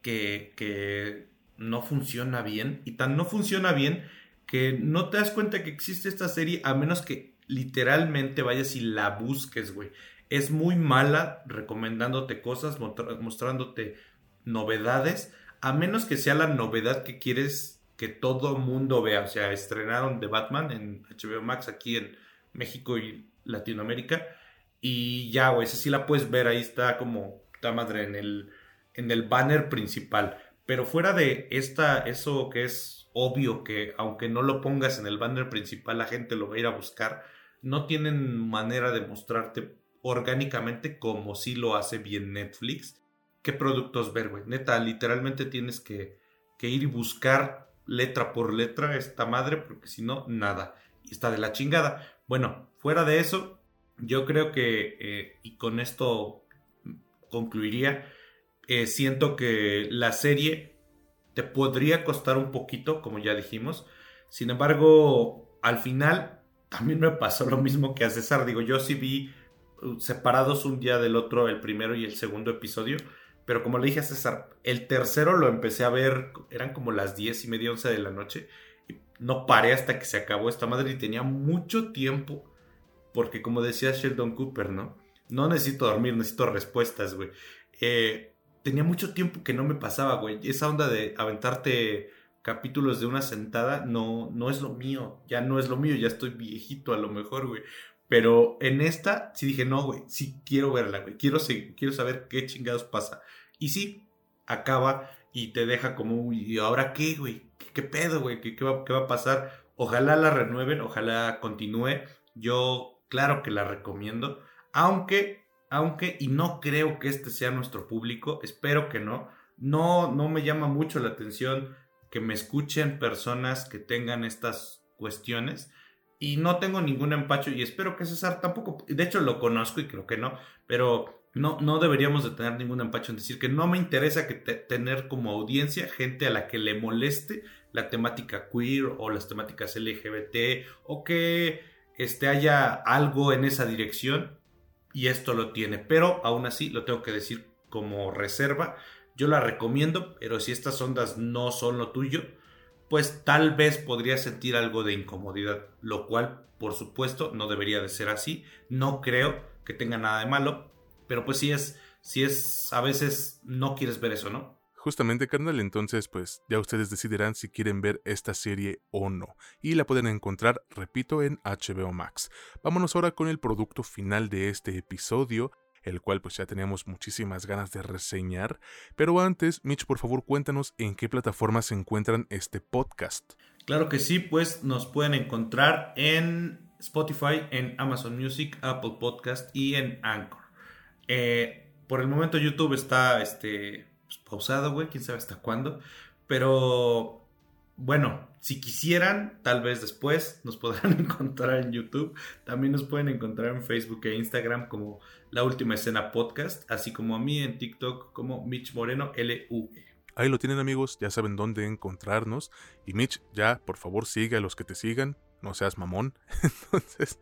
que, que no funciona bien. Y tan no funciona bien que no te das cuenta que existe esta serie a menos que literalmente vayas y la busques, güey. Es muy mala recomendándote cosas, mostrándote novedades a menos que sea la novedad que quieres que todo mundo vea. O sea, estrenaron The Batman en HBO Max aquí en México y Latinoamérica. Y ya, güey, esa sí la puedes ver. Ahí está como, está madre, en el, en el banner principal. Pero fuera de esta, eso que es obvio que aunque no lo pongas en el banner principal, la gente lo va a ir a buscar. No tienen manera de mostrarte orgánicamente como si lo hace bien Netflix qué productos ver, güey. Neta, literalmente tienes que, ir y buscar letra por letra esta madre, porque si no, nada. Y está de la chingada. Bueno, fuera de eso, yo creo que, eh, y con esto concluiría, eh, siento que la serie te podría costar un poquito, como ya dijimos. Sin embargo, al final también me pasó lo mismo que a César. Digo, yo sí vi separados un día del otro el primero y el segundo episodio. Pero como le dije a César, el tercero lo empecé a ver, eran como las diez y media, once de la noche. Y no paré hasta que se acabó esta madre y tenía mucho tiempo. Porque como decía Sheldon Cooper, ¿no? No necesito dormir, necesito respuestas, güey. Eh, tenía mucho tiempo que no me pasaba, güey. Esa onda de aventarte capítulos de una sentada no, no es lo mío. Ya no es lo mío, ya estoy viejito a lo mejor, güey. Pero en esta sí dije, no, güey, sí quiero verla, güey. Quiero, quiero saber qué chingados pasa. Y sí, acaba y te deja como, ¿y ahora qué, güey? ¿Qué, pedo, güey? ¿Qué, va, ¿Qué va a pasar? Ojalá la renueven, ojalá continúe. Yo, claro que la recomiendo. Aunque, aunque, y no creo que este sea nuestro público, espero que no. No, no me llama mucho la atención que me escuchen personas que tengan estas cuestiones y no tengo ningún empacho y espero que César tampoco, de hecho lo conozco y creo que no, pero no, no deberíamos de tener ningún empacho en decir que no me interesa que tener como audiencia gente a la que le moleste la temática queer o las temáticas LGBT o que este, haya algo en esa dirección y esto lo tiene, pero aún así lo tengo que decir como reserva, yo la recomiendo, pero si estas ondas no son lo tuyo, pues tal vez podría sentir algo de incomodidad, lo cual por supuesto no debería de ser así, no creo que tenga nada de malo, pero pues si es, si es, a veces no quieres ver eso, ¿no? Justamente, carnal, entonces pues ya ustedes decidirán si quieren ver esta serie o no. Y la pueden encontrar, repito, en HBO Max. Vámonos ahora con el producto final de este episodio, el cual pues ya teníamos muchísimas ganas de reseñar. Pero antes, Mitch, por favor, cuéntanos en qué plataformas se encuentran este podcast. Claro que sí, pues nos pueden encontrar en Spotify, en Amazon Music, Apple Podcast y en Anchor. Eh, por el momento YouTube está este, pues, pausado, güey, quién sabe hasta cuándo. Pero bueno, si quisieran, tal vez después nos podrán encontrar en YouTube. También nos pueden encontrar en Facebook e Instagram como La Última Escena Podcast, así como a mí en TikTok como Mitch Moreno LU. Ahí lo tienen amigos, ya saben dónde encontrarnos. Y Mitch, ya por favor sigue a los que te sigan, no seas mamón. Entonces,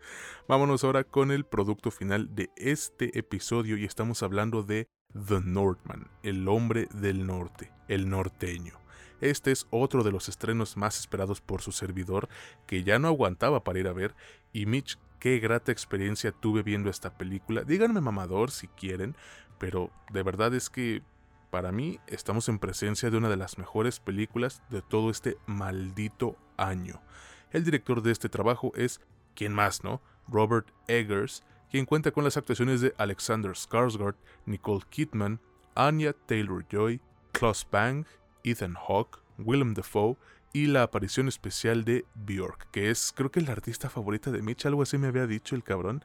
vámonos ahora con el producto final de este episodio y estamos hablando de The Northman, el hombre del norte, el norteño. Este es otro de los estrenos más esperados por su servidor, que ya no aguantaba para ir a ver, y Mitch, qué grata experiencia tuve viendo esta película. Díganme mamador si quieren, pero de verdad es que para mí estamos en presencia de una de las mejores películas de todo este maldito año. El director de este trabajo es, ¿quién más, no? Robert Eggers, quien cuenta con las actuaciones de Alexander Skarsgård, Nicole Kidman, Anya Taylor-Joy, Klaus Bang, Ethan Hawke, Willem Dafoe y la aparición especial de Bjork, que es creo que la artista favorita de Mitch, algo así me había dicho el cabrón.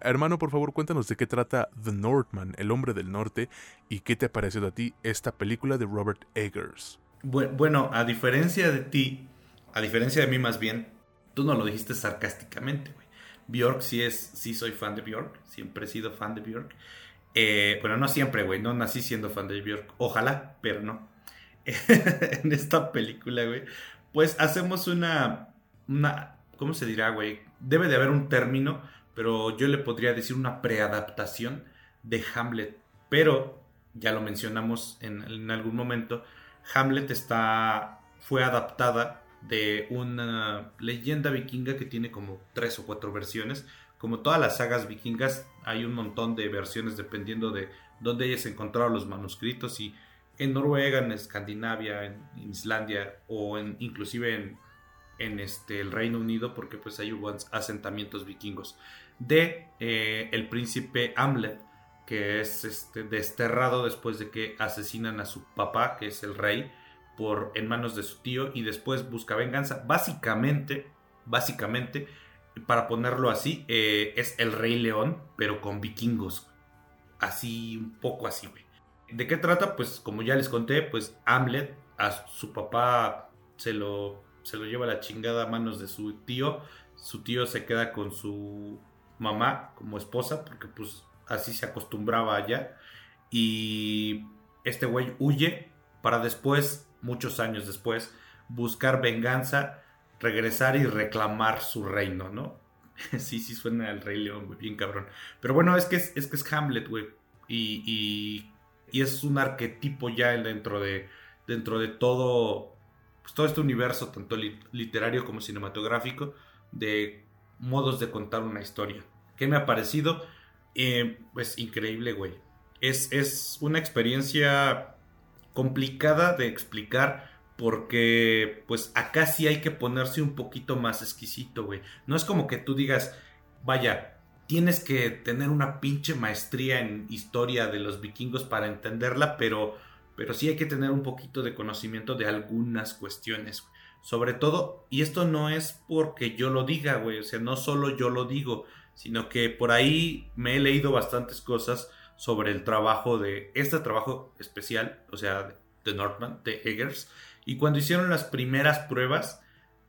Hermano, por favor, cuéntanos de qué trata The Northman, el hombre del norte, y qué te ha parecido a ti esta película de Robert Eggers. Bueno, a diferencia de ti, a diferencia de mí más bien, tú no lo dijiste sarcásticamente, güey. Bjork sí es, sí soy fan de Bjork, siempre he sido fan de Bjork. Eh, bueno, no siempre, güey, no nací siendo fan de Bjork, ojalá, pero no. en esta película, güey, pues hacemos una, una, ¿cómo se dirá, güey? Debe de haber un término, pero yo le podría decir una preadaptación de Hamlet. Pero, ya lo mencionamos en, en algún momento, Hamlet está, fue adaptada de una leyenda vikinga que tiene como tres o cuatro versiones. Como todas las sagas vikingas, hay un montón de versiones dependiendo de dónde ellas encontraron los manuscritos y en Noruega, en Escandinavia, en, Islandia o en, inclusive en, este, el Reino Unido, porque pues hay hubo asentamientos vikingos, de eh, el príncipe Hamlet, que es este, desterrado después de que asesinan a su papá, que es el rey, por, en manos de su tío, y después busca venganza. Básicamente, básicamente, para ponerlo así, eh, es el rey león, pero con vikingos. Así, un poco así, güey. ¿De qué trata? Pues como ya les conté, pues Hamlet a su papá se lo, se lo lleva la chingada a manos de su tío. Su tío se queda con su mamá como esposa porque pues así se acostumbraba allá. Y este güey huye para después, muchos años después, buscar venganza, regresar y reclamar su reino, ¿no? sí, sí suena al Rey León, güey, bien cabrón. Pero bueno, es que es, es que es Hamlet, güey. y y es un arquetipo ya dentro de, dentro de todo, pues todo este universo, tanto literario como cinematográfico, de modos de contar una historia. ¿Qué me ha parecido? Eh, pues increíble, güey. Es, es una experiencia complicada de explicar porque pues acá sí hay que ponerse un poquito más exquisito, güey. No es como que tú digas, vaya, tienes que tener una pinche maestría en historia de los vikingos para entenderla, pero, pero sí hay que tener un poquito de conocimiento de algunas cuestiones. Sobre todo, y esto no es porque yo lo diga, güey, o sea, no solo yo lo digo, sino que por ahí me he leído bastantes cosas sobre el trabajo de este trabajo especial, o sea, de Northman, de Eggers, y cuando hicieron las primeras pruebas,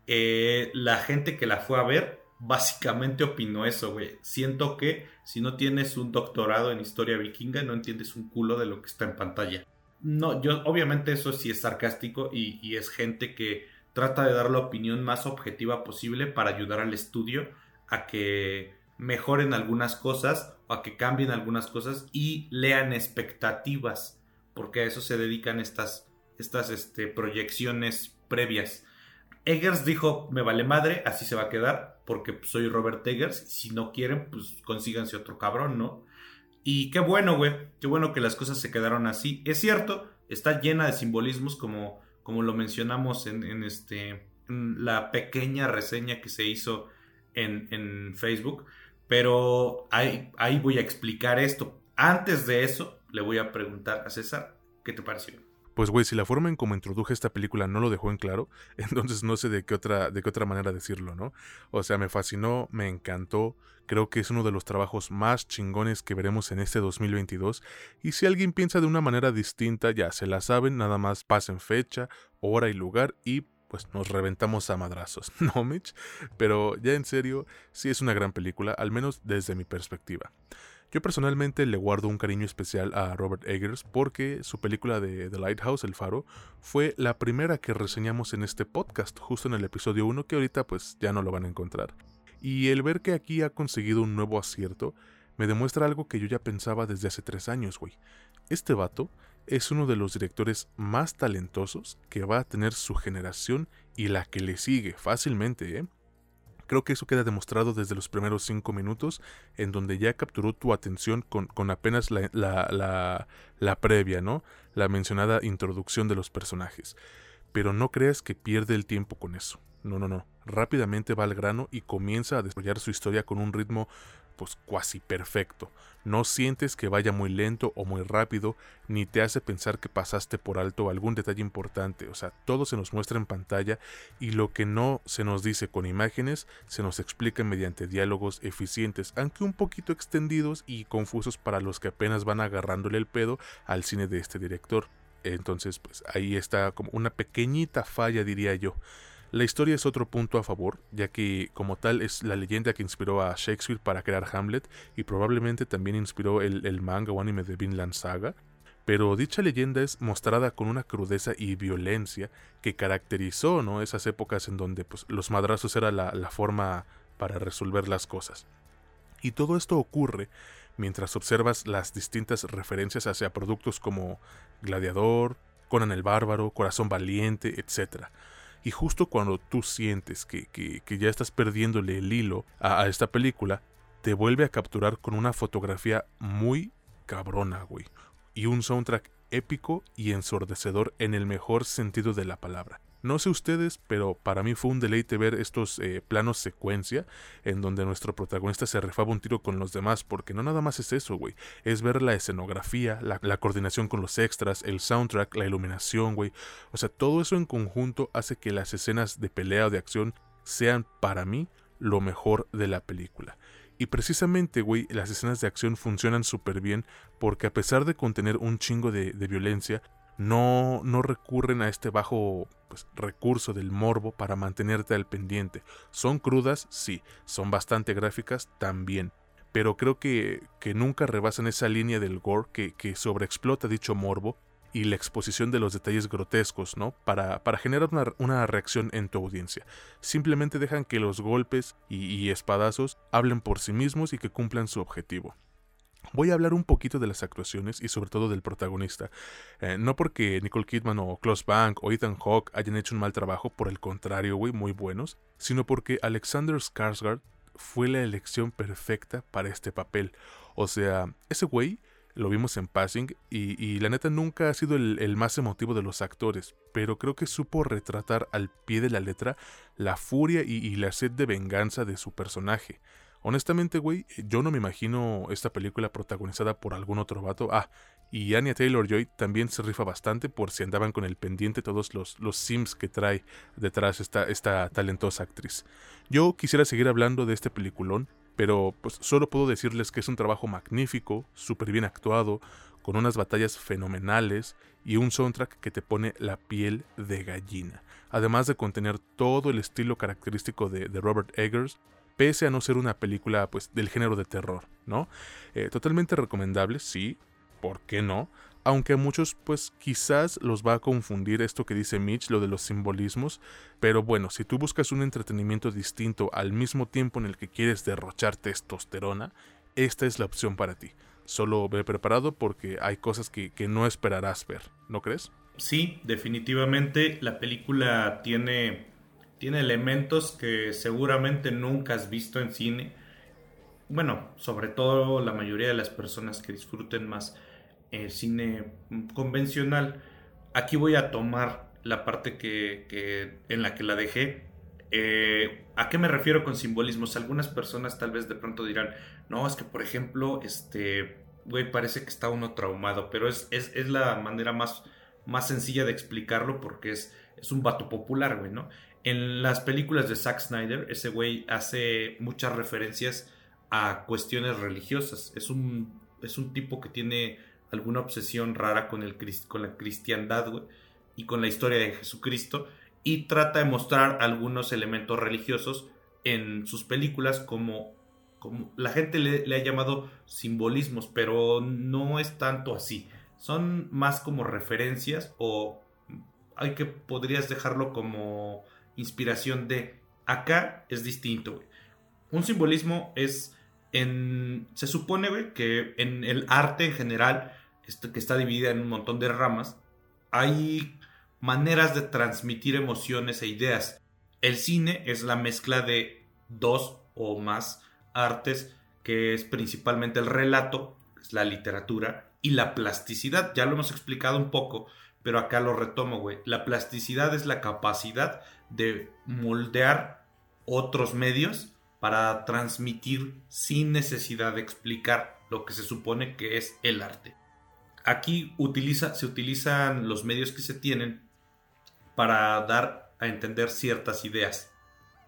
eh, la gente que la fue a ver básicamente opinó eso, güey. Siento que si no tienes un doctorado en historia vikinga, no entiendes un culo de lo que está en pantalla. No, yo, obviamente eso sí es sarcástico y, y es gente que trata de dar la opinión más objetiva posible para ayudar al estudio a que mejoren algunas cosas o a que cambien algunas cosas y lean expectativas, porque a eso se dedican estas, estas este, proyecciones previas. Eggers dijo, me vale madre, así se va a quedar, porque soy Robert Eggers, si no quieren, pues consíganse otro cabrón, ¿no? Y qué bueno, güey, qué bueno que las cosas se quedaron así. Es cierto, está llena de simbolismos como, como lo mencionamos en, este, la pequeña reseña que se hizo en, en Facebook, pero ahí, ahí voy a explicar esto. Antes de eso, le voy a preguntar a César, ¿qué te pareció? Pues güey, si la forma en cómo introduje esta película no lo dejó en claro, entonces no sé de qué otra de qué otra manera decirlo, ¿no? O sea, me fascinó, me encantó, creo que es uno de los trabajos más chingones que veremos en este 2022 y si alguien piensa de una manera distinta, ya se la saben, nada más pasen fecha, hora y lugar y pues nos reventamos a madrazos, ¿no, Mitch? Pero ya en serio, sí es una gran película, al menos desde mi perspectiva. Yo personalmente le guardo un cariño especial a Robert Eggers porque su película de The Lighthouse, El Faro, fue la primera que reseñamos en este podcast, justo en el episodio 1 que ahorita pues ya no lo van a encontrar. Y el ver que aquí ha conseguido un nuevo acierto me demuestra algo que yo ya pensaba desde hace tres años, güey. Este vato es uno de los directores más talentosos que va a tener su generación y la que le sigue fácilmente, ¿eh? Creo que eso queda demostrado desde los primeros cinco minutos, en donde ya capturó tu atención con, con apenas la, la, la, previa, ¿no? La mencionada introducción de los personajes. Pero no creas que pierde el tiempo con eso. No, no, no. Rápidamente va al grano y comienza a desarrollar su historia con un ritmo pues cuasi perfecto. No sientes que vaya muy lento o muy rápido, ni te hace pensar que pasaste por alto algún detalle importante. O sea, todo se nos muestra en pantalla y lo que no se nos dice con imágenes se nos explica mediante diálogos eficientes, aunque un poquito extendidos y confusos para los que apenas van agarrándole el pedo al cine de este director. Entonces, pues ahí está como una pequeñita falla, diría yo. La historia es otro punto a favor, ya que como tal es la leyenda que inspiró a Shakespeare para crear Hamlet y probablemente también inspiró el, manga o anime de Vinland Saga, pero dicha leyenda es mostrada con una crudeza y violencia que caracterizó ¿no? esas épocas en donde pues, los madrazos era la, la forma para resolver las cosas. Y todo esto ocurre mientras observas las distintas referencias hacia productos como Gladiador, Conan el Bárbaro, Corazón Valiente, etc. Y justo cuando tú sientes que, ya estás perdiéndole el hilo a, esta película, te vuelve a capturar con una fotografía muy cabrona, güey. Y un soundtrack épico y ensordecedor en el mejor sentido de la palabra. No sé ustedes, pero para mí fue un deleite ver estos eh, planos secuencia en donde nuestro protagonista se refaba un tiro con los demás, porque no nada más es eso, güey. Es ver la escenografía, la, coordinación con los extras, el soundtrack, la iluminación, güey. O sea, todo eso en conjunto hace que las escenas de pelea o de acción sean para mí lo mejor de la película. Y precisamente, güey, las escenas de acción funcionan súper bien porque a pesar de contener un chingo de, violencia, no, recurren a este bajo pues, recurso del morbo para mantenerte al pendiente. Son crudas, sí, son bastante gráficas también, pero creo que, nunca rebasan esa línea del gore que, sobreexplota dicho morbo y la exposición de los detalles grotescos, ¿no? Para, generar una, reacción en tu audiencia. Simplemente dejan que los golpes y espadazos hablen por sí mismos y que cumplan su objetivo. Voy a hablar un poquito de las actuaciones y sobre todo del protagonista. Eh, no porque Nicole Kidman o Klaus Bank o Ethan Hawke hayan hecho un mal trabajo, por el contrario, güey, muy buenos, sino porque Alexander Skarsgård fue la elección perfecta para este papel. O sea, ese güey lo vimos en Passing y, la neta nunca ha sido el, más emotivo de los actores, pero creo que supo retratar al pie de la letra la furia y la sed de venganza de su personaje. Honestamente, güey, yo no me imagino esta película protagonizada por algún otro vato. Ah, y Anya Taylor Joy también se rifa bastante por si andaban con el pendiente todos los, los sims que trae detrás esta, esta talentosa actriz. Yo quisiera seguir hablando de este peliculón, pero pues solo puedo decirles que es un trabajo magnífico, súper bien actuado, con unas batallas fenomenales y un soundtrack que te pone la piel de gallina, además de contener todo el estilo característico de, de Robert Eggers pese a no ser una película pues del género de terror, ¿no? Eh, totalmente recomendable, sí, ¿por qué no? Aunque a muchos pues quizás los va a confundir esto que dice Mitch, lo de los simbolismos, pero bueno, si tú buscas un entretenimiento distinto al mismo tiempo en el que quieres derrochar testosterona, esta es la opción para ti. Solo ve preparado porque hay cosas que, que no esperarás ver, ¿no crees? Sí, definitivamente la película tiene tiene elementos que seguramente nunca has visto en cine. Bueno, sobre todo la mayoría de las personas que disfruten más el cine convencional. Aquí voy a tomar la parte que, en la que la dejé. Eh, ¿A qué me refiero con simbolismos? Algunas personas tal vez de pronto dirán, no, es que por ejemplo, este, güey, parece que está uno traumado, pero es, es, es la manera más, más sencilla de explicarlo porque es, es un vato popular, güey, ¿no? En las películas de Zack Snyder, ese güey hace muchas referencias a cuestiones religiosas. Es un, es un tipo que tiene alguna obsesión rara con, el, con la cristiandad y con la historia de Jesucristo y trata de mostrar algunos elementos religiosos en sus películas como, como la gente le, le ha llamado simbolismos, pero no es tanto así. Son más como referencias o hay que podrías dejarlo como inspiración de. Acá es distinto, Un simbolismo es en. Se supone, que en el arte en general, este, que está dividida en un montón de ramas, hay maneras de transmitir emociones e ideas. El cine es la mezcla de dos o más artes, que es principalmente el relato, es la literatura, y la plasticidad. Ya lo hemos explicado un poco, pero acá lo retomo, güey. La plasticidad es la capacidad de moldear otros medios para transmitir sin necesidad de explicar lo que se supone que es el arte. Aquí utiliza, se utilizan los medios que se tienen para dar a entender ciertas ideas.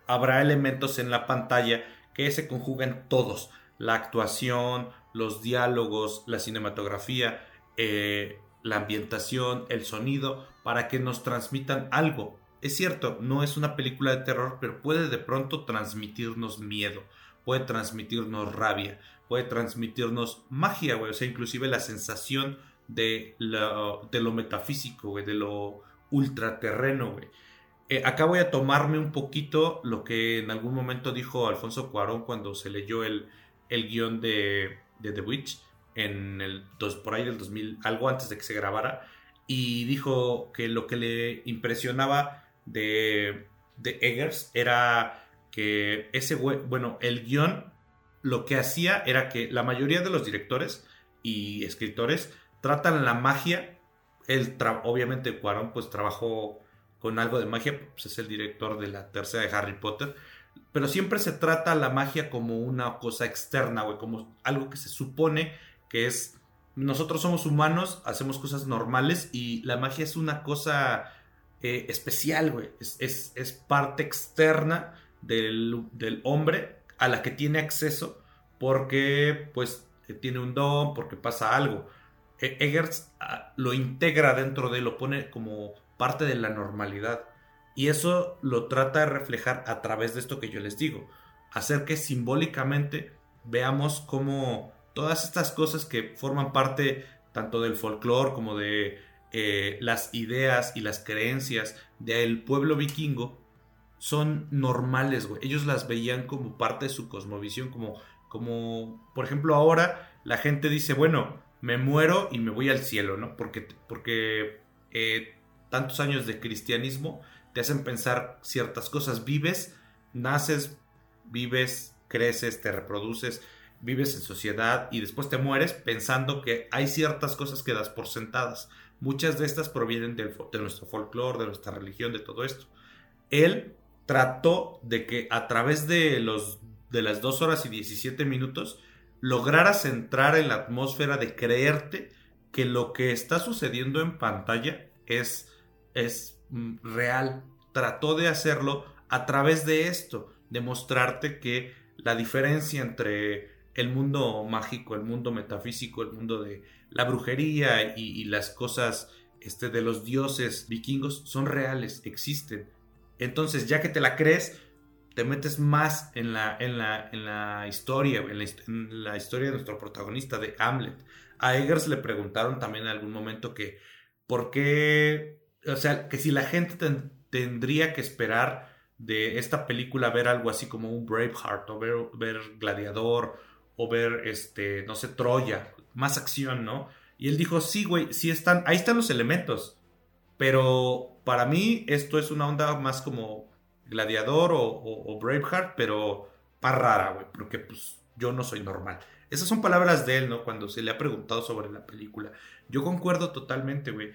Habrá elementos en la pantalla que se conjugan todos, la actuación, los diálogos, la cinematografía, eh, la ambientación, el sonido, para que nos transmitan algo. Es cierto, no es una película de terror, pero puede de pronto transmitirnos miedo, puede transmitirnos rabia, puede transmitirnos magia, güey. O sea, inclusive la sensación de lo, de lo metafísico, güey, de lo ultraterreno, güey. Eh, acá voy a tomarme un poquito lo que en algún momento dijo Alfonso Cuarón cuando se leyó el, el guion de, de The Witch en el dos, por ahí del 2000, algo antes de que se grabara, y dijo que lo que le impresionaba de, de Eggers era que ese bueno, el guion lo que hacía era que la mayoría de los directores y escritores tratan la magia, él obviamente Cuarón pues trabajó con algo de magia, pues es el director de la tercera de Harry Potter, pero siempre se trata la magia como una cosa externa, güey, como algo que se supone que es nosotros somos humanos, hacemos cosas normales y la magia es una cosa eh, especial, güey. Es, es, parte externa del, del, hombre a la que tiene acceso porque, pues, eh, tiene un don, porque pasa algo. E-, Eggers ah, lo integra dentro de, lo pone como parte de la normalidad. Y eso lo trata de reflejar a través de esto que yo les digo. Hacer que simbólicamente veamos cómo todas estas cosas que forman parte tanto del folclore como de eh, las ideas y las creencias del pueblo vikingo son normales, güey. Ellos las veían como parte de su cosmovisión, como, como, por ejemplo, ahora la gente dice, bueno, me muero y me voy al cielo, ¿no? Porque, porque eh, tantos años de cristianismo te hacen pensar ciertas cosas. Vives, naces, vives, creces, te reproduces, vives en sociedad y después te mueres pensando que hay ciertas cosas que das por sentadas. Muchas de estas provienen de nuestro folclore, de nuestra religión, de todo esto. Él trató de que a través de, los, de las 2 horas y 17 minutos lograras entrar en la atmósfera de creerte que lo que está sucediendo en pantalla es, es mm, real. Trató de hacerlo a través de esto, de mostrarte que la diferencia entre el mundo mágico, el mundo metafísico, el mundo de la brujería y, las cosas este, de los dioses vikingos son reales, existen. Entonces, ya que te la crees, te metes más en la, en la, en la historia, en la, historia de nuestro protagonista, de Hamlet. A Eggers le preguntaron también en algún momento que, ¿por qué? O sea, que si la gente tendría que esperar de esta película ver algo así como un Braveheart o ver, ver Gladiador o ver, este, no sé, Troya, más acción, ¿no? Y él dijo, sí, güey, sí están, ahí están los elementos, pero para mí esto es una onda más como Gladiador o, Braveheart, pero más rara, güey, porque pues yo no soy normal. Esas son palabras de él, ¿no? Cuando se le ha preguntado sobre la película. Yo concuerdo totalmente, güey.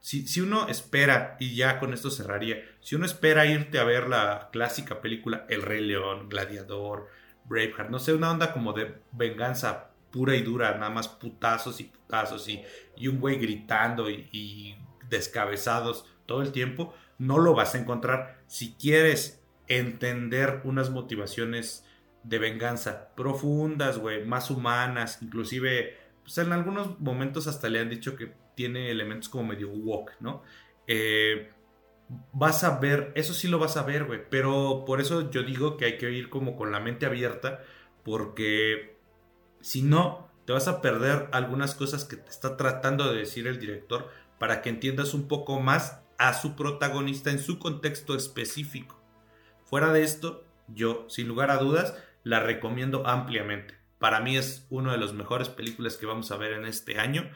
Si, si, uno espera, y ya con esto cerraría, si uno espera irte a ver la clásica película El Rey León, Gladiador, Braveheart. No sé, una onda como de venganza pura y dura, nada más putazos y putazos y, y un güey gritando y, descabezados todo el tiempo. No lo vas a encontrar si quieres entender unas motivaciones de venganza profundas, güey, más humanas, inclusive, pues en algunos momentos hasta le han dicho que tiene elementos como medio walk, ¿no? Eh, vas a ver, eso sí lo vas a ver, güey. Pero por eso yo digo que hay que ir como con la mente abierta, porque si no, te vas a perder algunas cosas que te está tratando de decir el director para que entiendas un poco más a su protagonista en su contexto específico. Fuera de esto, yo, sin lugar a dudas, la recomiendo ampliamente. Para mí es una de las mejores películas que vamos a ver en este año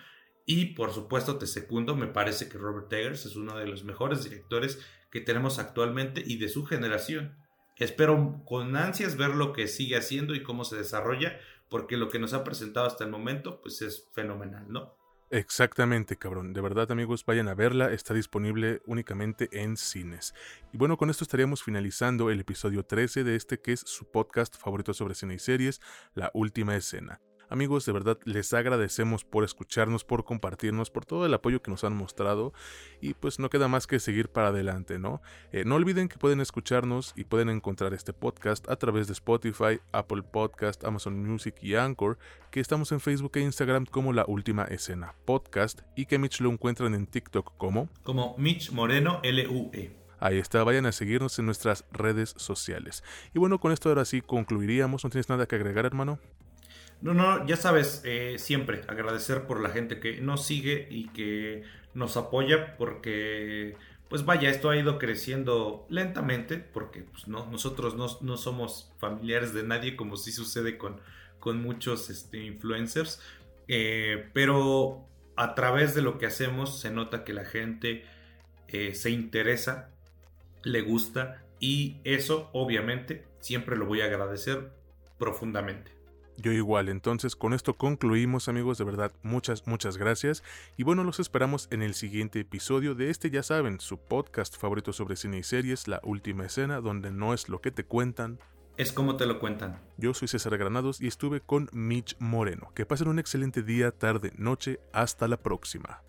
y por supuesto te secundo, me parece que Robert Eggers es uno de los mejores directores que tenemos actualmente y de su generación. espero con ansias ver lo que sigue haciendo y cómo se desarrolla, porque lo que nos ha presentado hasta el momento, pues es fenomenal, ¿no? Exactamente, cabrón. De verdad, amigos, vayan a verla. Está disponible únicamente en cines. Y bueno, con esto estaríamos finalizando el episodio 13 de este que es su podcast favorito sobre cine y series, La Última Escena. Amigos, de verdad les agradecemos por escucharnos, por compartirnos, por todo el apoyo que nos han mostrado y pues no queda más que seguir para adelante, ¿no? Eh, no olviden que pueden escucharnos y pueden encontrar este podcast a través de Spotify, Apple Podcast, Amazon Music y Anchor, que estamos en Facebook e Instagram como La Última Escena Podcast y que Mitch lo encuentran en TikTok como... Como Mitch Moreno LUE. Ahí está, vayan a seguirnos en nuestras redes sociales. Y bueno, con esto ahora sí concluiríamos. ¿No tienes nada que agregar, hermano? No, no, ya sabes, eh, siempre agradecer por la gente que nos sigue y que nos apoya porque, pues vaya, esto ha ido creciendo lentamente porque pues, no, nosotros no, somos familiares de nadie como sí sucede con, con muchos este, influencers, eh, pero a través de lo que hacemos se nota que la gente eh, se interesa, le gusta y eso obviamente siempre lo voy a agradecer profundamente. Yo igual, entonces con esto concluimos amigos, de verdad muchas, muchas gracias y bueno, los esperamos en el siguiente episodio de este, ya saben, su podcast favorito sobre cine y series, La Última Escena, donde no es lo que te cuentan. Es como te lo cuentan. Yo soy César Granados y estuve con Mitch Moreno. Que pasen un excelente día, tarde, noche, hasta la próxima.